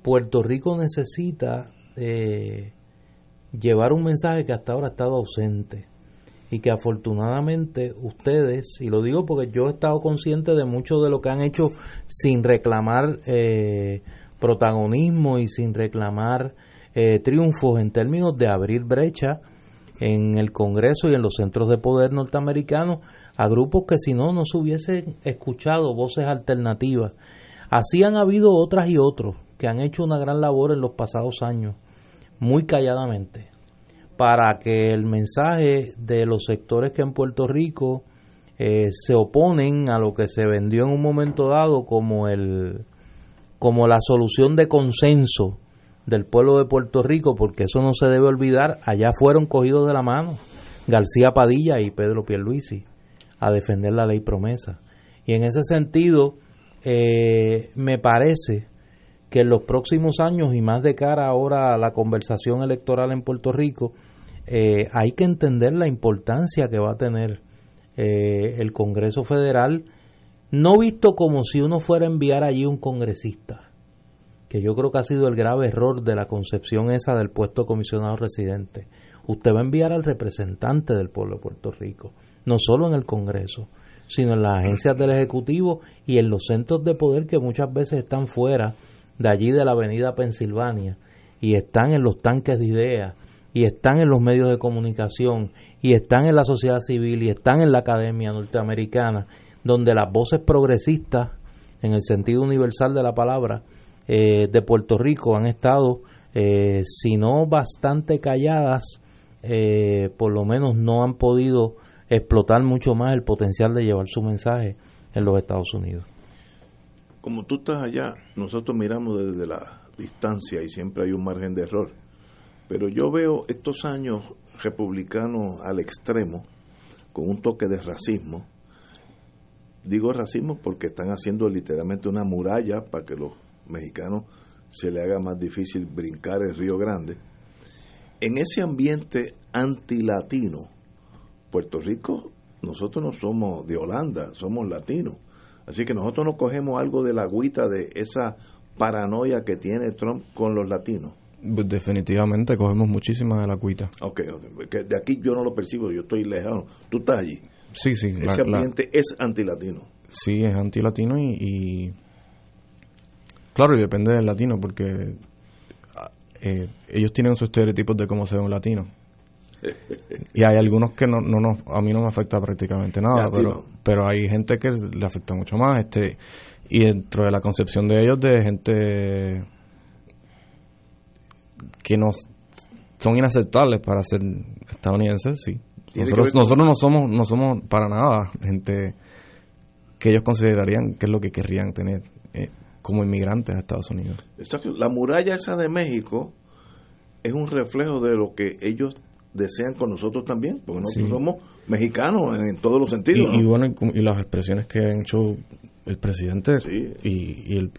Puerto Rico necesita eh, llevar un mensaje que hasta ahora ha estado ausente y que afortunadamente ustedes, y lo digo porque yo he estado consciente de mucho de lo que han hecho sin reclamar eh, protagonismo y sin reclamar eh, triunfos en términos de abrir brecha en el Congreso y en los centros de poder norteamericanos a grupos que si no no se hubiesen escuchado voces alternativas. Así han habido otras y otros que han hecho una gran labor en los pasados años, muy calladamente, para que el mensaje de los sectores que en Puerto Rico eh, se oponen a lo que se vendió en un momento dado como el como la solución de consenso del pueblo de Puerto Rico, porque eso no se debe olvidar, allá fueron cogidos de la mano García Padilla y Pedro Pierluisi a defender la ley promesa. Y en ese sentido, eh, me parece que en los próximos años y más de cara ahora a la conversación electoral en Puerto Rico, eh, hay que entender la importancia que va a tener eh, el Congreso Federal no visto como si uno fuera a enviar allí un congresista, que yo creo que ha sido el grave error de la concepción esa del puesto de comisionado residente. Usted va a enviar al representante del pueblo de Puerto Rico, no solo en el Congreso, sino en las agencias del Ejecutivo y en los centros de poder que muchas veces están fuera de allí de la avenida Pensilvania y están en los tanques de ideas y están en los medios de comunicación y están en la sociedad civil y están en la academia norteamericana donde las voces progresistas, en el sentido universal de la palabra, eh, de Puerto Rico han estado, eh, si no bastante calladas, eh, por lo menos no han podido explotar mucho más el potencial de llevar su mensaje en los Estados Unidos. Como tú estás allá, nosotros miramos desde la distancia y siempre hay un margen de error. Pero yo veo estos años republicanos al extremo, con un toque de racismo, digo racismo porque están haciendo literalmente una muralla para que los mexicanos se le haga más difícil brincar el Río Grande. En ese ambiente antilatino, Puerto Rico, nosotros no somos de Holanda, somos latinos. Así que nosotros no cogemos algo de la agüita de esa paranoia que tiene Trump con los latinos. Pues definitivamente cogemos muchísima de la agüita. Ok, de aquí yo no lo percibo, yo estoy lejano. Tú estás allí. Sí, sí. Ese ambiente es antilatino. Sí, es antilatino y, y. Claro, y depende del latino, porque eh, ellos tienen sus estereotipos de cómo se ve un latino. y hay algunos que no, no, no, a mí no me afecta prácticamente nada, pero, pero hay gente que le afecta mucho más. este Y dentro de la concepción de ellos, de gente que no son inaceptables para ser estadounidenses, sí. Nosotros, nosotros no somos no somos para nada gente que ellos considerarían que es lo que querrían tener eh, como inmigrantes a Estados Unidos. La muralla esa de México es un reflejo de lo que ellos desean con nosotros también, porque nosotros somos mexicanos en, todos los sentidos. Y, bueno, y las expresiones que ha hecho el presidente y, el,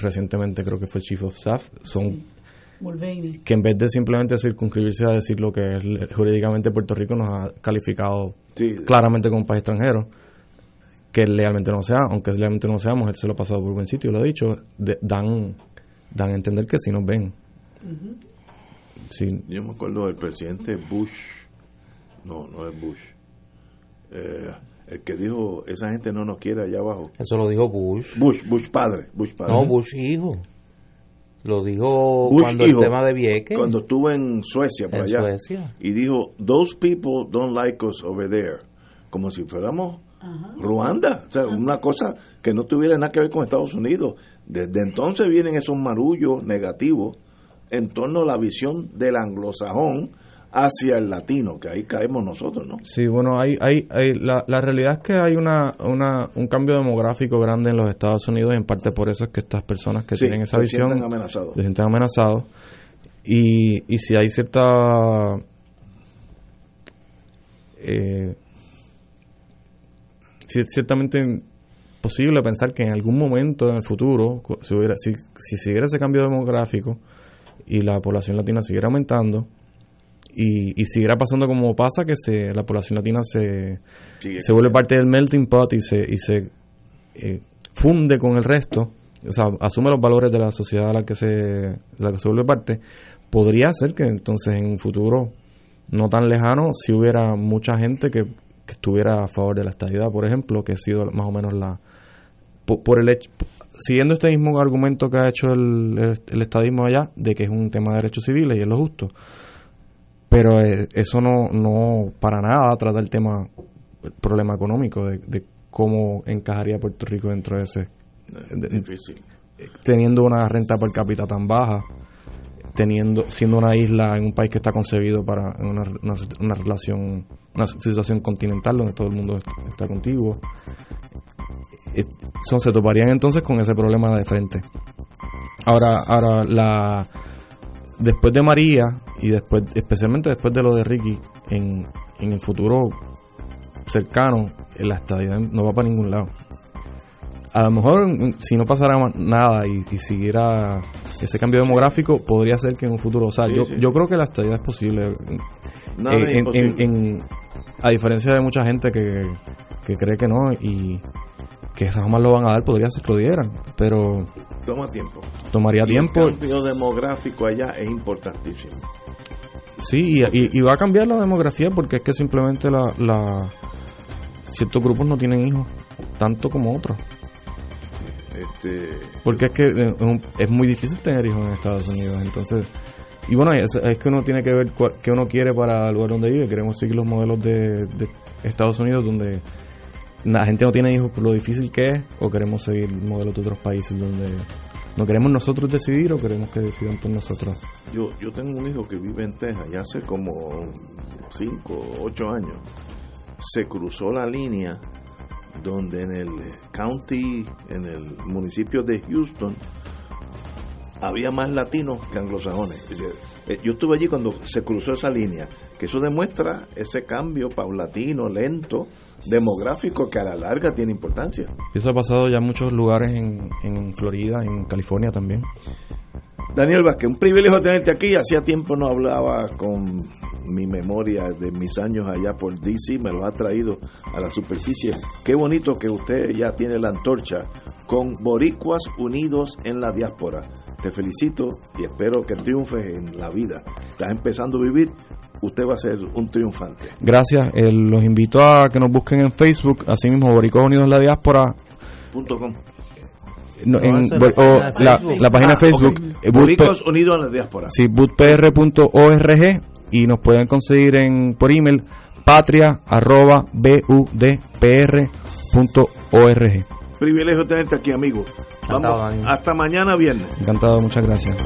recientemente creo que fue el Chief of Staff son. Que en vez de simplemente circunscribirse a decir lo que es jurídicamente Puerto Rico nos ha calificado Sí. claramente como un país extranjero, que legalmente no sea, aunque legalmente no seamos, él se lo ha pasado por buen sitio, lo ha dicho, de- dan, dan a entender que sí nos ven. Sí, Yo me acuerdo del presidente Bush, no, no es Bush, eh, el que dijo, esa gente no nos quiere allá abajo. Eso lo dijo Bush. Bush, Bush padre, Bush padre. No, Bush hijo. Lo dijo Bush cuando hijo, el tema de Vieques. Cuando estuvo en Suecia, por En allá. Suecia. Y dijo, those people don't like us over there. Como si fuéramos Ruanda. O sea, una cosa que no tuviera nada que ver con Estados Unidos. Desde entonces vienen esos marullos negativos en torno a la visión del anglosajón hacia el latino, que ahí caemos nosotros, ¿no? Sí, bueno, hay, hay, hay la, la realidad es que hay una, una, un cambio demográfico grande en los Estados Unidos y en parte por eso es que estas personas que Sí, tienen esa se visión sienten amenazados. se sienten amenazados y, y si hay cierta eh, si es ciertamente posible pensar que en algún momento en el futuro si, hubiera, si, si siguiera ese cambio demográfico y la población latina siguiera aumentando y, y siguiera pasando como pasa que se, la población latina se, Sigue. se vuelve parte del melting pot y se, y se eh, funde con el resto, o sea, asume los valores de la sociedad a la que se, la que se vuelve parte, podría ser que entonces en un futuro no tan lejano si hubiera mucha gente que, que estuviera a favor de la estadidad, por ejemplo, que ha sido más o menos la... Por, por el hecho, siguiendo este mismo argumento que ha hecho el, el, el estadismo allá, de que es un tema de derechos civiles y es lo justo, pero eh, eso no, no para nada trata el tema, el problema económico de, de cómo encajaría Puerto Rico dentro de ese, de- Difícil. teniendo una renta per cápita tan baja, teniendo siendo una isla en un país que está concebido para una, una, una relación, una situación continental donde todo el mundo está contiguo, eh, son, se toparían entonces con ese problema de frente. Ahora, ahora la después de María y después, especialmente después de lo de Ricky, en, en el futuro cercano, la estadidad no va para ningún lado. A lo mejor mm, si no pasara nada y, y siguiera ese cambio demográfico, podría ser que en un futuro, o sea, Sí, yo, sí. yo creo que la estadidad es posible. Nada Eh, es en- imposible. en- en- a diferencia de mucha gente que, que cree que no y que jamás lo van a dar, podría ser que lo dieran, pero Toma tiempo. tomaría tiempo. El cambio demográfico allá es importantísimo. Sí, y, y- y va a cambiar la demografía porque es que simplemente la, la ciertos grupos no tienen hijos, tanto como otros. Este, Porque es que eh, es muy difícil tener hijos en Estados Unidos, entonces... Y bueno, es, es que uno tiene que ver cuál- qué uno quiere para el lugar donde vive. Queremos seguir los modelos de, de Estados Unidos donde la gente no tiene hijos por lo difícil que es, o queremos seguir modelos de otros países donde no queremos nosotros decidir o queremos que decidan por nosotros. Yo, yo tengo un hijo que vive en Texas ya hace como 5 o 8 años. Se cruzó la línea donde en el county, en el municipio de Houston, había más latinos que anglosajones. Eh, Yo estuve allí cuando se cruzó esa línea, que eso demuestra ese cambio paulatino, lento, demográfico, que a la larga tiene importancia. Eso ha pasado ya en muchos lugares en, en Florida, en California también. Daniel Vázquez, un privilegio tenerte aquí. Hacía tiempo no hablaba con mi memoria de mis años allá por DC, me los ha traído a la superficie. Qué bonito que usted ya tiene la antorcha con Boricuas Unidos en la Diáspora. Te felicito y espero que triunfes en la vida. Estás empezando a vivir, usted va a ser un triunfante. Gracias. eh, los invito a que nos busquen en Facebook, así mismo Boricos Unidos en la Diáspora. Punto com. no, No, en, la página o de la, Facebook. la página Ah, Facebook. ok. eh, P- Unidos en la Diáspora. sí, budpr.org y nos pueden conseguir en por email patria arroba budpr.org. Privilegio tenerte aquí, amigo. Encantado, Vamos, hasta mañana viernes. Encantado, muchas gracias.